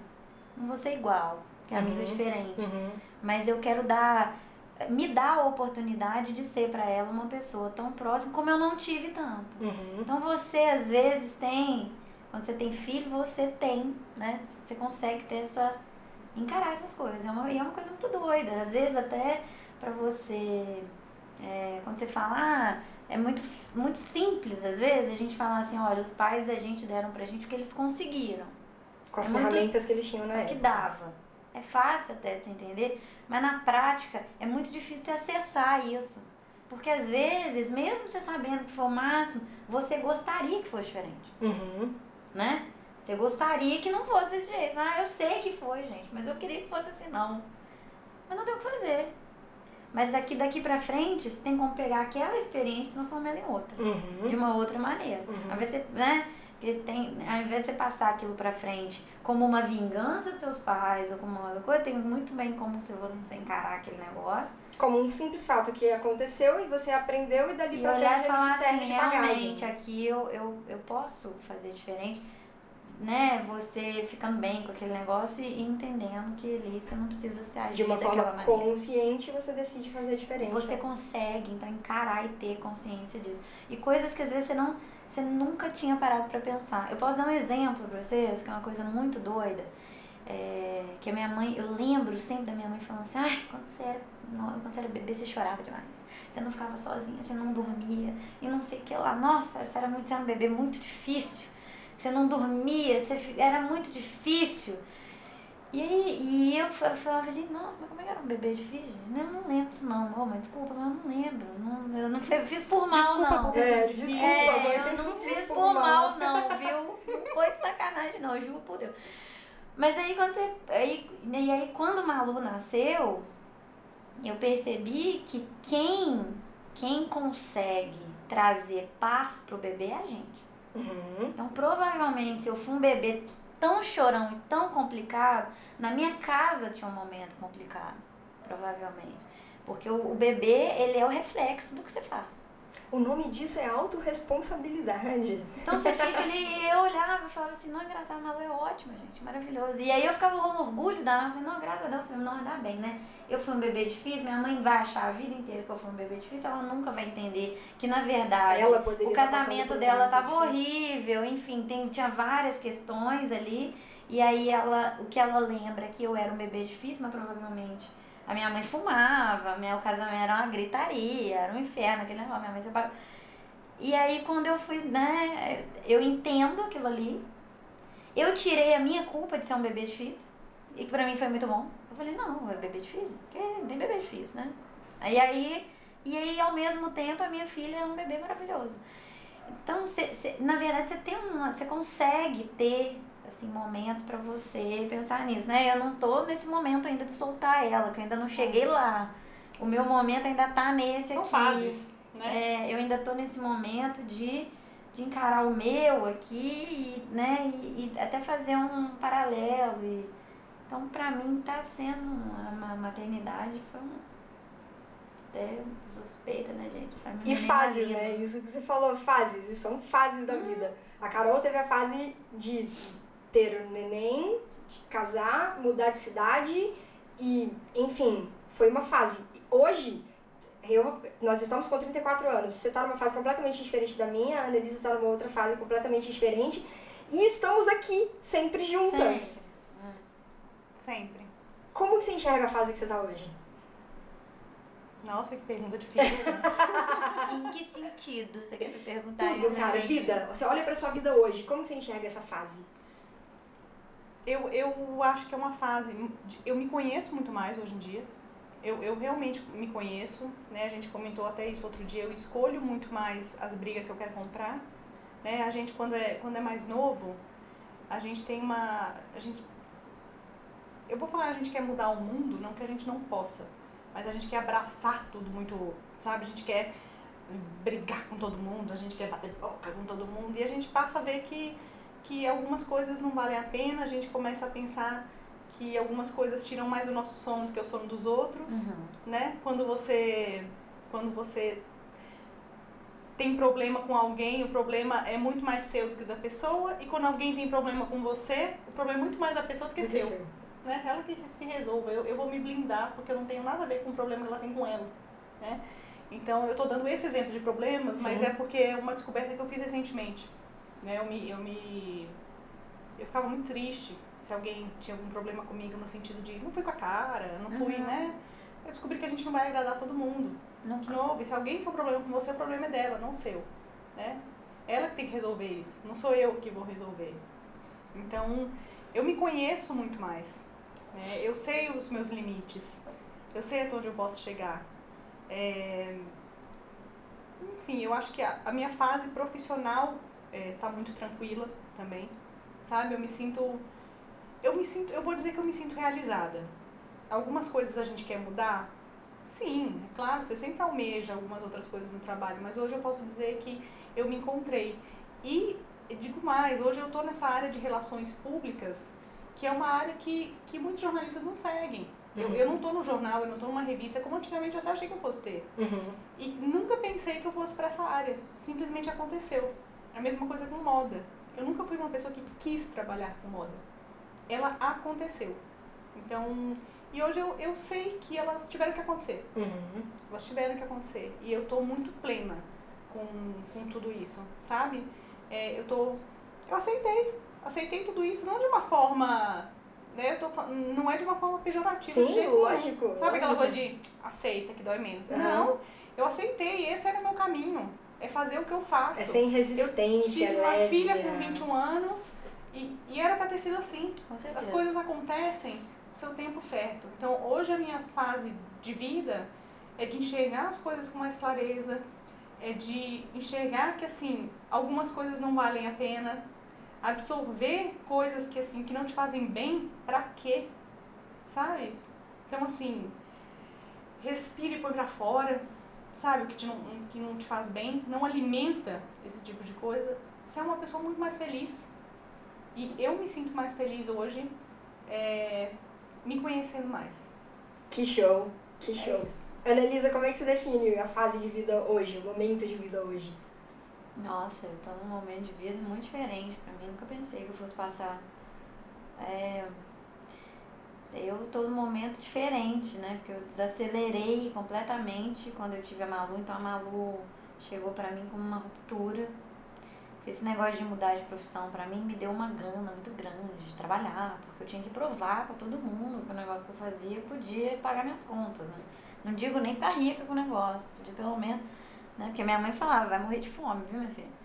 não vou ser igual, que é amigo Uhum. diferente. Uhum. Mas eu quero dar, me dar a oportunidade de ser pra ela uma pessoa tão próxima como eu não tive tanto. Uhum. Então você às vezes tem, quando você tem filho, você tem, né? Você consegue ter essa. encarar essas coisas. É uma, e é uma coisa muito doida. Às vezes até pra você. é, quando você fala, ah, é muito, muito simples, às vezes, a gente fala assim, olha, os pais da gente deram pra gente o que eles conseguiram. Com as É muito- ferramentas que eles tinham na É o que época. dava. É fácil até de você entender, mas na prática é muito difícil você acessar isso. Porque às vezes, mesmo você sabendo que foi o máximo, você gostaria que fosse diferente, Uhum. né? Você gostaria que não fosse desse jeito. Ah, eu sei que foi, gente, mas eu queria que fosse assim, não. Mas não tem o que fazer. Mas aqui daqui pra frente, você tem como pegar aquela experiência e transformar ela em outra Uhum. de uma outra maneira. Uhum. Ao invés de você, né? Que tem, ao invés de você passar aquilo pra frente como uma vingança dos seus pais ou como uma outra coisa, tem muito bem como você, você encarar aquele negócio Como um simples fato que aconteceu e você aprendeu e dali e pra frente ele te serve assim, de bagagem. realmente aqui eu, eu, eu posso fazer diferente, né? Você ficando bem com aquele negócio e entendendo que ali você não precisa se agir De uma forma maneira. consciente, você decide fazer diferente. Você né? consegue, então, encarar e ter consciência disso. E coisas que às vezes você não. Você nunca tinha parado pra pensar. Eu posso dar um exemplo pra vocês, que é uma coisa muito doida. É, que a minha mãe, eu lembro sempre da minha mãe falando assim, ai, quando você era, quando você era bebê, você chorava demais. Você não ficava sozinha, você não dormia, e não sei o que lá. Nossa, você era muito, você era um bebê muito difícil. Você não dormia, você, era muito difícil. E aí, e eu fa- falava, gente, nossa, mas como é que era um bebê difícil? Eu não lembro disso não, Ô, mas desculpa, mas eu não lembro. Não, eu não fiz por mal, Desculpa não. por É, desculpa. É, eu não fiz por mal, não, viu? Não foi de sacanagem, não, eu juro por Deus. Mas aí quando você. Aí, e aí quando o Malu nasceu, eu percebi que quem, quem consegue trazer paz pro bebê é a gente. Uhum. Então, provavelmente, se eu fui um bebê tão chorão e tão complicado, na minha casa tinha um momento complicado, provavelmente. Porque o, o bebê, ele é o reflexo do que você faz. O nome disso é autorresponsabilidade. Então você fica ali, eu olhava e falava assim, não, engraçado, Malu é ótima, gente, maravilhoso. E aí eu ficava com orgulho da falei, não, graças a Deus, eu falei, não, ainda bem, né? Eu fui um bebê difícil, minha mãe vai achar a vida inteira que eu fui um bebê difícil, ela nunca vai entender que, na verdade, o casamento dela momento tava difícil. horrível, enfim, tem, tinha várias questões ali. E aí ela, o que ela lembra é que eu era um bebê difícil, mas provavelmente a minha mãe fumava, meu casamento era uma gritaria, era um inferno, aquele negócio, minha mãe separou. E aí quando eu fui, né, eu entendo aquilo ali. Eu tirei a minha culpa de ser um bebê difícil. E que pra mim foi muito bom. Eu falei, não, é bebê difícil. Porque tem bebê difícil, né? Aí, aí, e aí, ao mesmo tempo, a minha filha é um bebê maravilhoso. Então, cê, cê- na verdade, você tem uma. Você consegue ter assim, momentos pra você pensar nisso, né? Eu não tô nesse momento ainda de soltar ela, que eu ainda não cheguei lá. O meu momento ainda tá nesse São aqui. fases, né? É, eu ainda tô nesse momento de, de encarar o meu aqui, e, né? E, e até fazer um paralelo. E, então, pra mim, tá sendo uma, maternidade, foi um. Até suspeita, né, gente? Pra mim, E é fases, né? Isso que você falou, fases. E são fases da vida. A Carol teve a fase de ter o neném, casar, mudar de cidade e, enfim, foi uma fase. Hoje, eu, nós estamos com 34 anos. Você está numa fase completamente diferente da minha, a Annelise está numa outra fase completamente diferente. E estamos aqui, sempre juntas. Sempre. Sempre. Como que você enxerga a fase que você está hoje? Nossa, que pergunta difícil. Em que sentido você quer me perguntar Tudo, cara, gente. vida. Você olha pra sua vida hoje, como que você enxerga essa fase? Eu, eu acho que é uma fase. de- Eu me conheço muito mais hoje em dia. Eu, eu realmente me conheço, né? A gente comentou até isso outro dia. Eu escolho muito mais as brigas que eu quero comprar, né? A gente quando é quando é mais novo, a gente tem uma, a gente eu vou falar a gente quer mudar o mundo, não que a gente não possa, mas a gente quer abraçar tudo muito, sabe? A gente quer brigar com todo mundo, a gente quer bater boca com todo mundo e a gente passa a ver que que algumas coisas não valem a pena, a gente começa a pensar que algumas coisas tiram mais o nosso sono do que o sono dos outros, Uhum. né? Quando você quando você tem problema com alguém, o problema é muito mais seu do que da pessoa, e quando alguém tem problema com você, o problema é muito mais da pessoa do que Do seu, seu. né? Ela que se resolva. Eu, eu vou me blindar porque eu não tenho nada a ver com o problema que ela tem com ela, né? Então, eu estou dando esse exemplo de problemas, mas Sim. é porque é uma descoberta que eu fiz recentemente. Né? Eu, me, eu me... Eu ficava muito triste se alguém tinha algum problema comigo no sentido de não fui com a cara, não fui, Uhum. né? Eu descobri que a gente não vai agradar todo mundo. De Nunca. novo, e se alguém for problema com você, o problema é dela, não seu. Né? Ela que tem que resolver isso, não sou eu que vou resolver. Então, eu me conheço muito mais. Né? Eu sei os meus limites. Eu sei até onde eu posso chegar. É, Enfim, eu acho que a, a minha fase profissional está muito tranquila também. Sabe? Eu me sinto. Eu me sinto. Eu vou dizer que eu me sinto realizada. Algumas coisas a gente quer mudar? Sim, é claro, você sempre almeja algumas outras coisas no trabalho, mas hoje eu posso dizer que eu me encontrei. E digo mais, hoje eu estou nessa área de relações públicas, que é uma área que, que muitos jornalistas não seguem. Eu, Uhum. eu não estou no jornal, eu não estou numa revista, como antigamente eu até achei que eu fosse ter. Uhum. E nunca pensei que eu fosse para essa área. Simplesmente aconteceu. A mesma coisa com moda. Eu nunca fui uma pessoa que quis trabalhar com moda. Ela aconteceu. Então, e hoje eu, eu sei que elas tiveram que acontecer. Uhum. Elas tiveram que acontecer. E eu tô muito plena com, com tudo isso, sabe? É, eu tô. Eu aceitei. Aceitei tudo isso, não de uma forma. Né, eu tô, não é de uma forma pejorativa. de Sim, nenhum. lógico. Sabe aquela lógico. coisa de aceita que dói menos? Aham. Não, eu aceitei, esse era o meu caminho. É fazer o que eu faço. É sem eu resistência, tive uma leve, filha com é. 21 anos e, e era pra ter sido assim. Com As coisas acontecem no seu tempo certo. Então, hoje a minha fase de vida é de enxergar as coisas com mais clareza, é de enxergar que assim, algumas coisas não valem a pena, absorver coisas que assim que não te fazem bem, pra quê? Sabe? Então, assim, respire e põe pra fora, sabe? O que, te não, que não te faz bem, não alimenta esse tipo de coisa. Você é uma pessoa muito mais feliz. E eu me sinto mais feliz hoje é, me conhecendo mais. Que show, que show. É isso. Annalisa, como é que você define a fase de vida hoje, o momento de vida hoje? Nossa, eu tô num momento de vida muito diferente pra mim. Nunca pensei que eu fosse passar. É, eu tô num momento diferente, né? Porque eu desacelerei completamente quando eu tive a Malu. Então a Malu chegou pra mim como uma ruptura. Esse negócio de mudar de profissão pra mim me deu uma gana muito grande de trabalhar, porque eu tinha que provar pra todo mundo que o negócio que eu fazia eu podia pagar minhas contas, né? Não digo nem ficar rica com o negócio, podia pelo menos, né? Porque minha mãe falava, vai morrer de fome, viu, minha filha?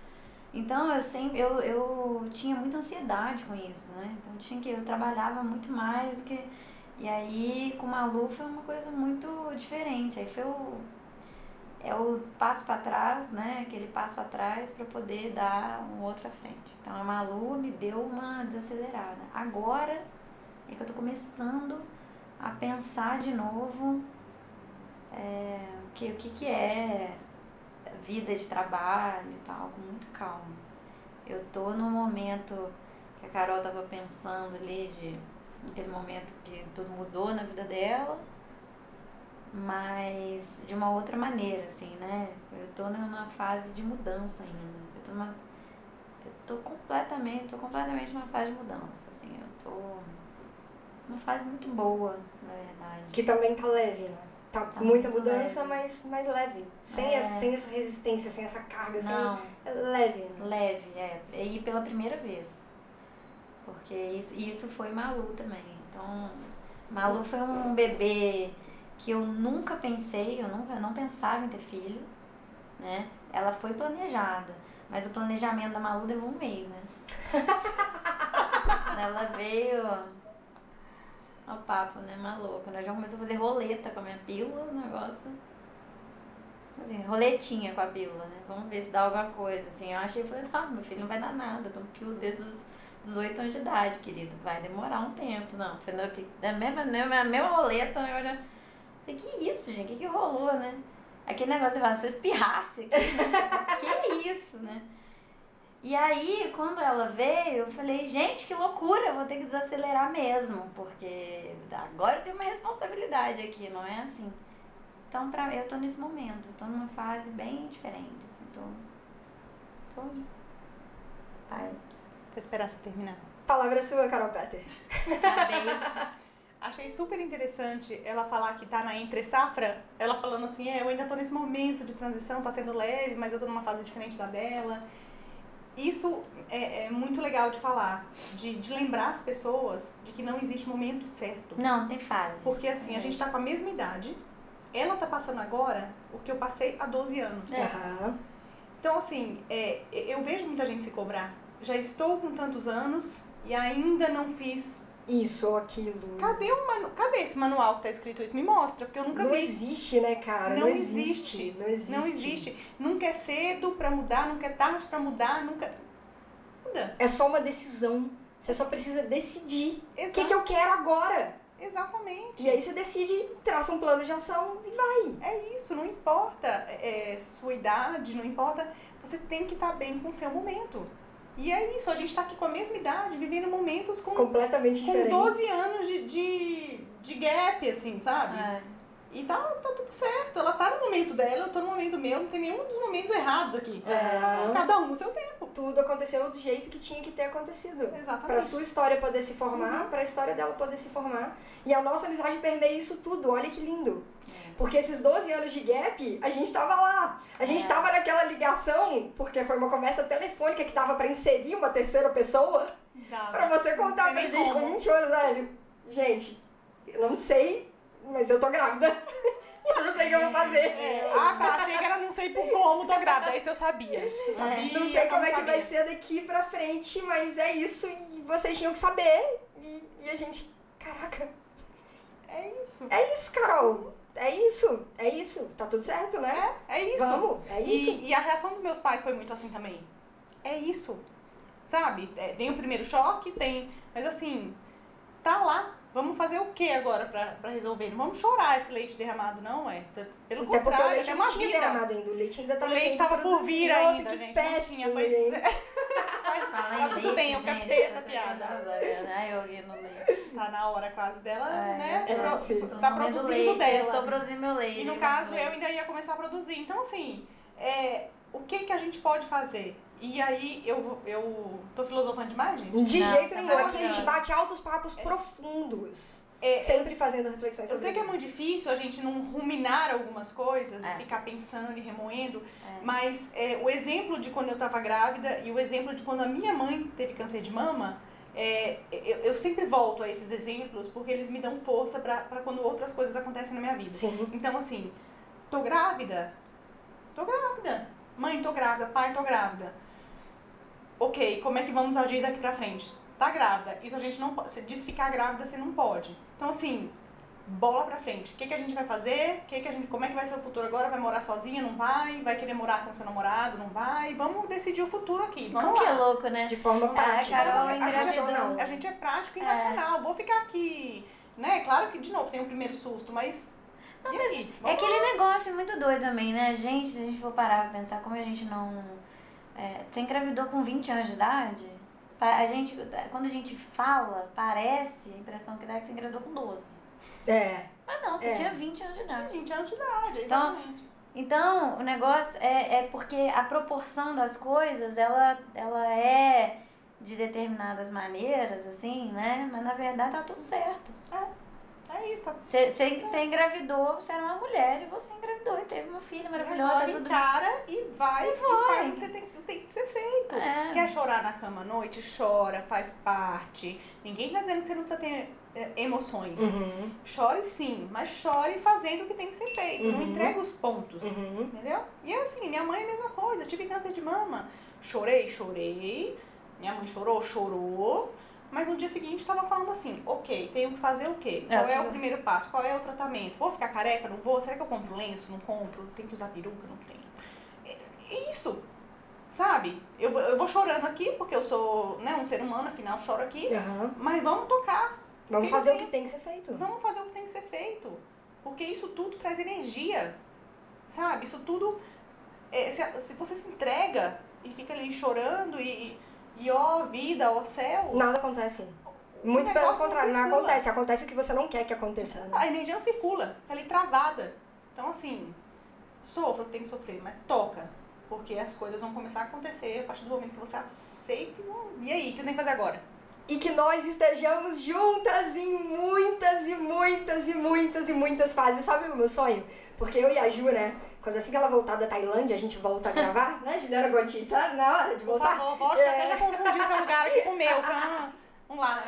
Então eu sempre, eu, eu tinha muita ansiedade com isso, né? Então tinha que, eu trabalhava muito mais do que. E aí com o Malu foi uma coisa muito diferente. Aí foi o. É o passo para trás, né? Aquele passo atrás para poder dar um outro à frente. Então a Malu me deu uma desacelerada. Agora é que eu tô começando a pensar de novo é, que, o que, que é vida de trabalho e tal, com calma. Eu tô no momento que a Carol tava pensando ali, de, naquele momento que tudo mudou na vida dela, mas de uma outra maneira, assim, né? Eu tô numa fase de mudança ainda. Eu tô, numa, eu tô completamente, tô completamente numa fase de mudança, assim, eu tô numa fase muito boa, na verdade. Que também tá leve, né? Tá, Tá muita mudança, leve. mas mais leve. Sem, É. essa, sem essa resistência, sem essa carga, Não, sem. É leve, né? Leve, é. E pela primeira vez. Porque isso, isso foi Malu também. Então, Malu foi um bebê que eu nunca pensei, eu nunca não pensava em ter filho, né? Ela foi planejada, mas o planejamento da Malu levou um mês, né? Ela veio ao papo, né? Maluca. Nós já começou a fazer roleta com a minha pílula, o negócio. Assim, roletinha com a pílula, né? Vamos ver se dá alguma coisa. Assim, eu achei, falei, ah, meu filho não vai dar nada. Eu tomo pílula desde os 18 anos de idade, querido. Vai demorar um tempo. Não, falei, que, da mesma, mesma, mesma roleta, né? Eu já- Falei, que isso, gente? O que, que rolou, né? Aquele negócio, você fala, se eu espirrasse aqui, que isso, né? E aí, quando ela veio, eu falei, gente, que loucura, eu vou ter que desacelerar mesmo, porque agora eu tenho uma responsabilidade aqui, não é assim. Então, pra, eu tô nesse momento, eu tô numa fase bem diferente, assim, tô... tô... Paz. Vou esperar você terminar. Palavra sua, Carol Peter. Tá bem. Achei super interessante ela falar que tá na entre safra. Ela falando assim, é, eu ainda tô nesse momento de transição, tá sendo leve, mas eu tô numa fase diferente da dela. Isso é, é muito legal de falar, de, de lembrar as pessoas de que não existe momento certo. Não, tem fase. Porque assim, a gente tá com a mesma idade, ela tá passando agora o que eu passei há 12 anos. Aham. Então, assim, é, eu vejo muita gente se cobrar. Já estou com tantos anos e ainda não fiz. Isso ou aquilo. Cadê, o manu... Cadê esse manual que tá escrito isso? Me mostra, porque eu nunca não vi. existe, né, cara? Não existe. existe. Não existe. Não existe. Nunca é cedo pra mudar, nunca é tarde pra mudar, nunca. Nada. É só uma decisão. Você só precisa decidir. O Exato. que, que eu quero agora? Exatamente. E aí você decide, traça um plano de ação e vai. É isso, não importa é, sua idade, não importa. Você tem que estar bem com o seu momento. E é isso, a gente tá aqui com a mesma idade, vivendo momentos com, Completamente com diferente. 12 anos de, de, de gap, assim, sabe? É. E tá, tá tudo certo. Ela tá no momento dela, eu tô no momento meu, não tem nenhum dos momentos errados aqui. Aham. Cada um no seu tempo. Tudo aconteceu do jeito que tinha que ter acontecido. Pra Exatamente. sua história poder se formar, pra história dela poder se formar. E a nossa amizade permeia isso tudo. Olha que lindo. Porque esses 12 anos de gap, a gente tava lá. A gente É. tava naquela ligação, porque foi uma conversa telefônica que dava pra inserir uma terceira pessoa. Dá, Pra você contar pra gente com como. 20 anos, velho. Gente, eu não sei, mas eu tô grávida. eu não sei o que eu vou fazer. É, ah, tá. Achei que era não sei por como tô grávida. Isso eu sabia. Você sabia. Não sei como é que sabia. vai ser daqui pra frente, mas é isso e vocês tinham que saber. E, e a gente, caraca, É isso. é isso, Carol. É isso, é isso. Tá tudo certo, né? É, é isso. Vamos, é isso. E, e a reação dos meus pais foi muito assim também. É isso. Sabe? É, tem o primeiro choque, tem. Mas assim, tá lá. Vamos fazer o que agora pra, pra resolver? Não vamos chorar esse leite derramado, não, é? Pelo Até porque o contrário, leite é não uma tinha vida. derramado ainda. O leite ainda tava O leite tava por vir Nossa, ainda, que gente. Não tinha, péssimo, foi- gente. Mas tá tudo leite, bem, eu captei essa tá piada. eu ri no leite. Tá na hora quase dela, É, né? é, Pro- sim. Tô Tá produzindo leite, dela. Eu estou produzindo meu leite. E no eu caso, eu ainda ia começar a produzir. Então, assim, é, o que que a gente pode fazer? E aí, eu, eu tô filosofando demais, gente? De Não, jeito tá nenhum. Aqui a gente bate altos papos profundos. É, Sempre eu- fazendo reflexões Eu sobre sei que é muito difícil a gente não ruminar algumas coisas É. e ficar pensando e remoendo, É. mas é, o exemplo de quando eu tava grávida e o exemplo de quando a minha mãe teve câncer de mama, é, eu, eu sempre volto a esses exemplos porque eles me dão força pra pra quando outras coisas acontecem na minha vida. Sim. Então, assim, tô grávida? Tô grávida. Mãe, tô grávida. Pai, tô grávida. Ok, como é que vamos agir daqui pra frente? Tá grávida. Isso a gente não pode. Você diz ficar grávida, você não pode. Então, assim, bola pra frente. O que, que a gente vai fazer? O que que a gente, como é que vai ser o futuro agora? Vai morar sozinha? Não vai? Vai querer morar com seu namorado? Não vai? Vamos decidir o futuro aqui. Vamos Como que é lá. louco, né? De forma a prática. Carol a, gente é, a gente é prático e É. racional. Vou ficar aqui. Né? Claro que, de novo, tem o primeiro susto, mas. e aí? É aquele negócio muito doido também, né? Gente, se a gente for parar pra pensar como a gente não. É, você engravidou com 20 anos de idade? A gente, quando a gente fala, parece, a impressão que dá é que você engravidou com 12. É. Mas não, você É. tinha 20 anos de Tinha idade. 20 anos de idade, Então, exatamente. Então, o negócio é, é porque a proporção das coisas, ela, ela é de determinadas maneiras, assim, né? Mas na verdade tá tudo certo. É isso, tá Você engravidou, você era uma mulher e você engravidou e teve uma filha maravilhosa, Agora tá tudo encara e vai e, vai. faz o que você tem, tem que ser feito. É. Quer chorar na cama à noite? Chora, faz parte. Ninguém tá dizendo que você não precisa ter é, emoções. Uhum. Chore sim, mas chore fazendo o que tem que ser feito. Não Uhum. entrega os pontos. Uhum. Entendeu? E é assim, minha mãe é a mesma coisa. Tive câncer de mama. Chorei, chorei. Minha mãe chorou, chorou. Mas no dia seguinte estava falando assim, ok, tenho que fazer o quê? É, Qual é, que- o primeiro passo? Qual é o tratamento? Vou ficar careca? Não vou? Será que eu compro lenço? Não compro? Tenho que usar peruca? Não tenho. É, é isso. Sabe? Eu, vou- eu vou chorando aqui, porque eu sou né, um ser humano, afinal choro aqui. Aham. Mas vamos tocar. Vamos fazer o assim, que tem que ser feito. Vamos fazer o que tem que ser feito. Porque isso tudo traz energia. Sabe? Isso tudo. é, se, se você se entrega e fica ali chorando e, e ó vida, ó céus. Nada acontece. o Muito pelo não contrário, não circula. acontece. Acontece o que você não quer que aconteça. né? A energia não circula, fica ali travada. Então, assim, sofra o que tem que sofrer, mas toca. Porque as coisas vão começar a acontecer a partir do momento que você aceita. E aí, o que eu tenho que fazer agora? e que nós estejamos juntas em muitas e muitas e muitas e muitas fases. Sabe o meu sonho? Porque eu e a Ju, né? Quando assim que ela voltar da Tailândia, a gente volta a gravar, né, Juliana Gotti? Tá na hora de Por voltar. favor, volte, eu até É. já confundi o seu lugar aqui com o meu. Ah, vamos lá.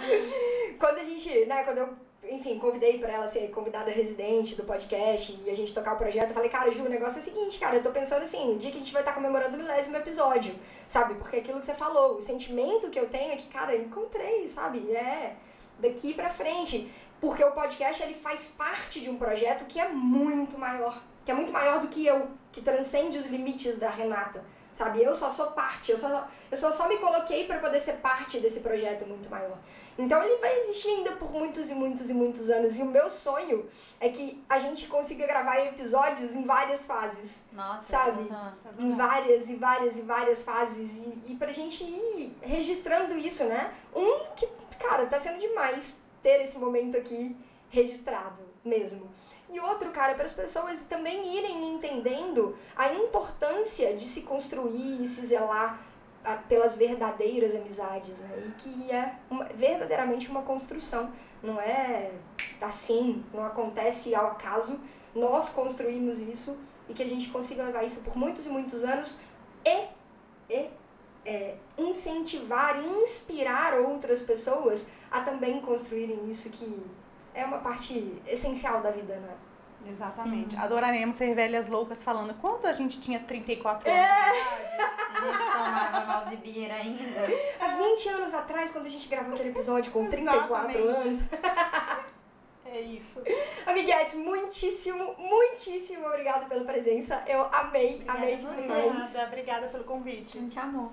Quando a gente, né, quando eu, enfim, convidei pra ela ser convidada residente do podcast e a gente tocar o projeto, eu falei, cara, Ju, o negócio é o seguinte, cara, eu tô pensando assim, no dia que a gente vai estar comemorando o milésimo episódio, sabe? Porque aquilo que você falou, o sentimento que eu tenho é que, cara, eu encontrei, sabe? É daqui pra frente. Porque o podcast, ele faz parte de um projeto que é muito maior, que é muito maior do que eu, que transcende os limites da Renata. Sabe, eu só sou parte, eu só, eu só, só me coloquei pra poder ser parte desse projeto muito maior. Então ele vai existir ainda por muitos e muitos e muitos anos. E o meu sonho é que a gente consiga gravar episódios em várias fases. Nossa, Sabe? nossa, Em várias e várias e várias fases. E, e pra gente ir registrando isso, né? Um que, cara, tá sendo demais ter esse momento aqui registrado mesmo. E outro, cara, para as pessoas também irem entendendo a importância de se construir e se zelar ah, pelas verdadeiras amizades, né? E que é uma- verdadeiramente uma construção. Não é assim, não acontece ao acaso. Nós construímos isso e que a gente consiga levar isso por muitos e muitos anos e, e é, incentivar inspirar outras pessoas a também construírem isso que é uma parte essencial da vida, né? Exatamente. Adoraremos ser velhas loucas falando quanto a gente tinha 34 É. anos de idade. A gente tomava Malzibir ainda. Há 20 anos atrás, quando a gente gravou aquele episódio com 34 Exatamente. anos. É isso. Amiguetes, muitíssimo, muitíssimo obrigada pela presença. Eu amei, Obrigada amei a demais. Nada, obrigada pelo A convite. gente amou.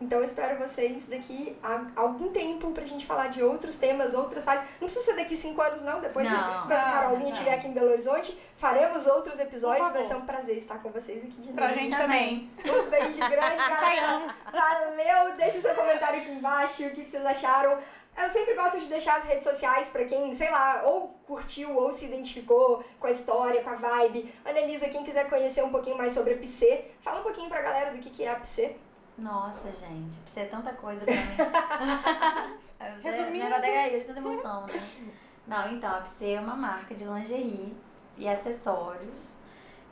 Então eu espero vocês daqui a algum tempo pra gente falar de outros temas, outras fases. Não precisa ser daqui cinco anos, não. Depois, Não. quando a Não, Carolzinha estiver aqui em Belo Horizonte, faremos outros episódios. Vai ser um prazer estar com vocês aqui de novo. Pra gente também. Um beijo grande, galera. Valeu! Deixa seu comentário aqui embaixo, o que vocês acharam. Eu sempre gosto de deixar as redes sociais pra quem, sei lá, ou curtiu ou se identificou com a história, com a vibe. Analisa quem quiser conhecer um pouquinho mais sobre a PC. Fala um pouquinho pra galera do que que é a PC. Nossa, gente, precisa é tanta coisa pra mim. Resumindo. O negócio gaia de tanta emoção, né? Não, então, a Psi é uma marca de lingerie e acessórios.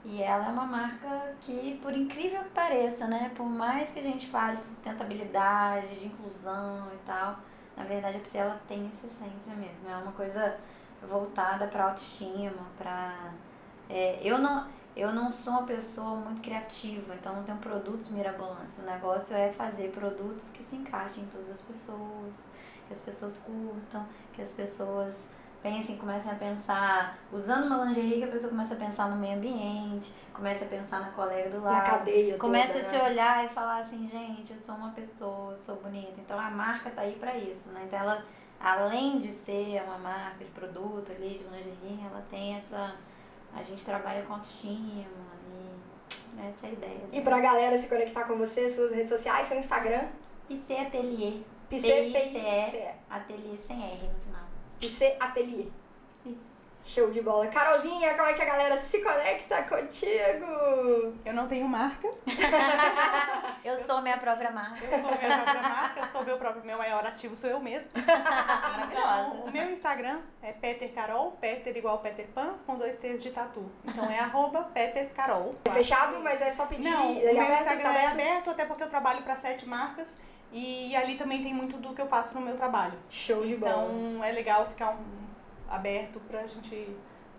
E ela é uma marca que, por incrível que pareça, né? Por mais que a gente fale de sustentabilidade, de inclusão e tal, na verdade a Psi ela tem essa essência mesmo. É uma coisa voltada pra autoestima, pra... é, eu não... Eu não sou uma pessoa muito criativa, então não tenho produtos mirabolantes. O negócio é fazer produtos que se encaixem em todas as pessoas, que as pessoas curtam, que as pessoas pensem, comecem a pensar, usando uma lingerie, que a pessoa começa a pensar no meio ambiente, começa a pensar na colega do lado. Na cadeia Começa toda, a né? se olhar e falar assim, gente, eu sou uma pessoa, eu sou bonita. Então a marca tá aí pra isso, né? Então ela, além de ser uma marca de produto ali, de lingerie, ela tem essa. A gente trabalha com autoestima e essa é a ideia. E pra galera se conectar com você, suas redes sociais, seu Instagram, ser ateliê. PCPICE. Ateliê sem R no final. PC Ateliê. Show de bola. Carolzinha, como é que a galera se conecta contigo? Eu não tenho marca, Eu sou minha própria marca. eu sou minha própria marca, eu sou meu próprio, meu maior ativo sou eu mesmo. Então, o meu Instagram é Peter Carol, Peter igual Peter Pan, com dois T's de tatu. Então é arroba Peter Carol. É fechado, mas é só pedir. Não, o ele é meu aberto, Instagram tá é aberto? aberto, até porque eu trabalho para sete marcas e ali também tem muito do que eu faço no meu trabalho. Show de bola. Então é legal ficar um, aberto pra gente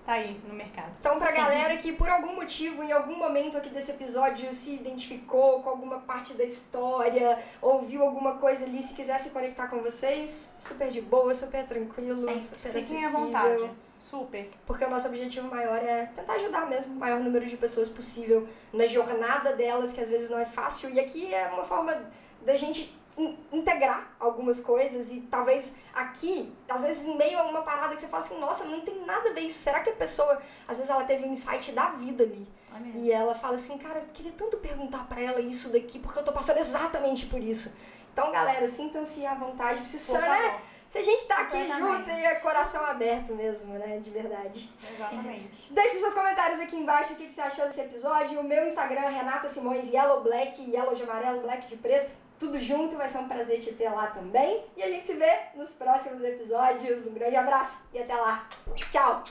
tá aí no mercado. Então, pra Sim. galera que por algum motivo, em algum momento aqui desse episódio, se identificou com alguma parte da história, ouviu alguma coisa ali, se quiser se conectar com vocês, super de boa, super tranquilo, Sempre. super Fiquem à vontade. Super. Porque o nosso objetivo maior é tentar ajudar mesmo o maior número de pessoas possível na jornada delas, que às vezes não é fácil. E aqui é uma forma da gente in- integrar algumas coisas e talvez aqui, às vezes em meio a uma parada que você fala assim, nossa, não tem nada a ver isso. Será que a pessoa, às vezes ela teve um insight da vida ali? E ela fala assim, cara, eu queria tanto perguntar pra ela isso daqui, porque eu tô passando exatamente por isso. Então, galera, sintam-se à vontade. Precisa, né? Se a gente tá aqui junto, é coração aberto mesmo, né? De verdade. Exatamente. Deixe seus comentários aqui embaixo o que que você achou desse episódio. O meu Instagram é Renata Simões, Yellow Black, Yellow de amarelo, Black de preto. Tudo junto, vai ser um prazer te ter lá também. E a gente se vê nos próximos episódios. Um grande abraço e até lá. Tchau!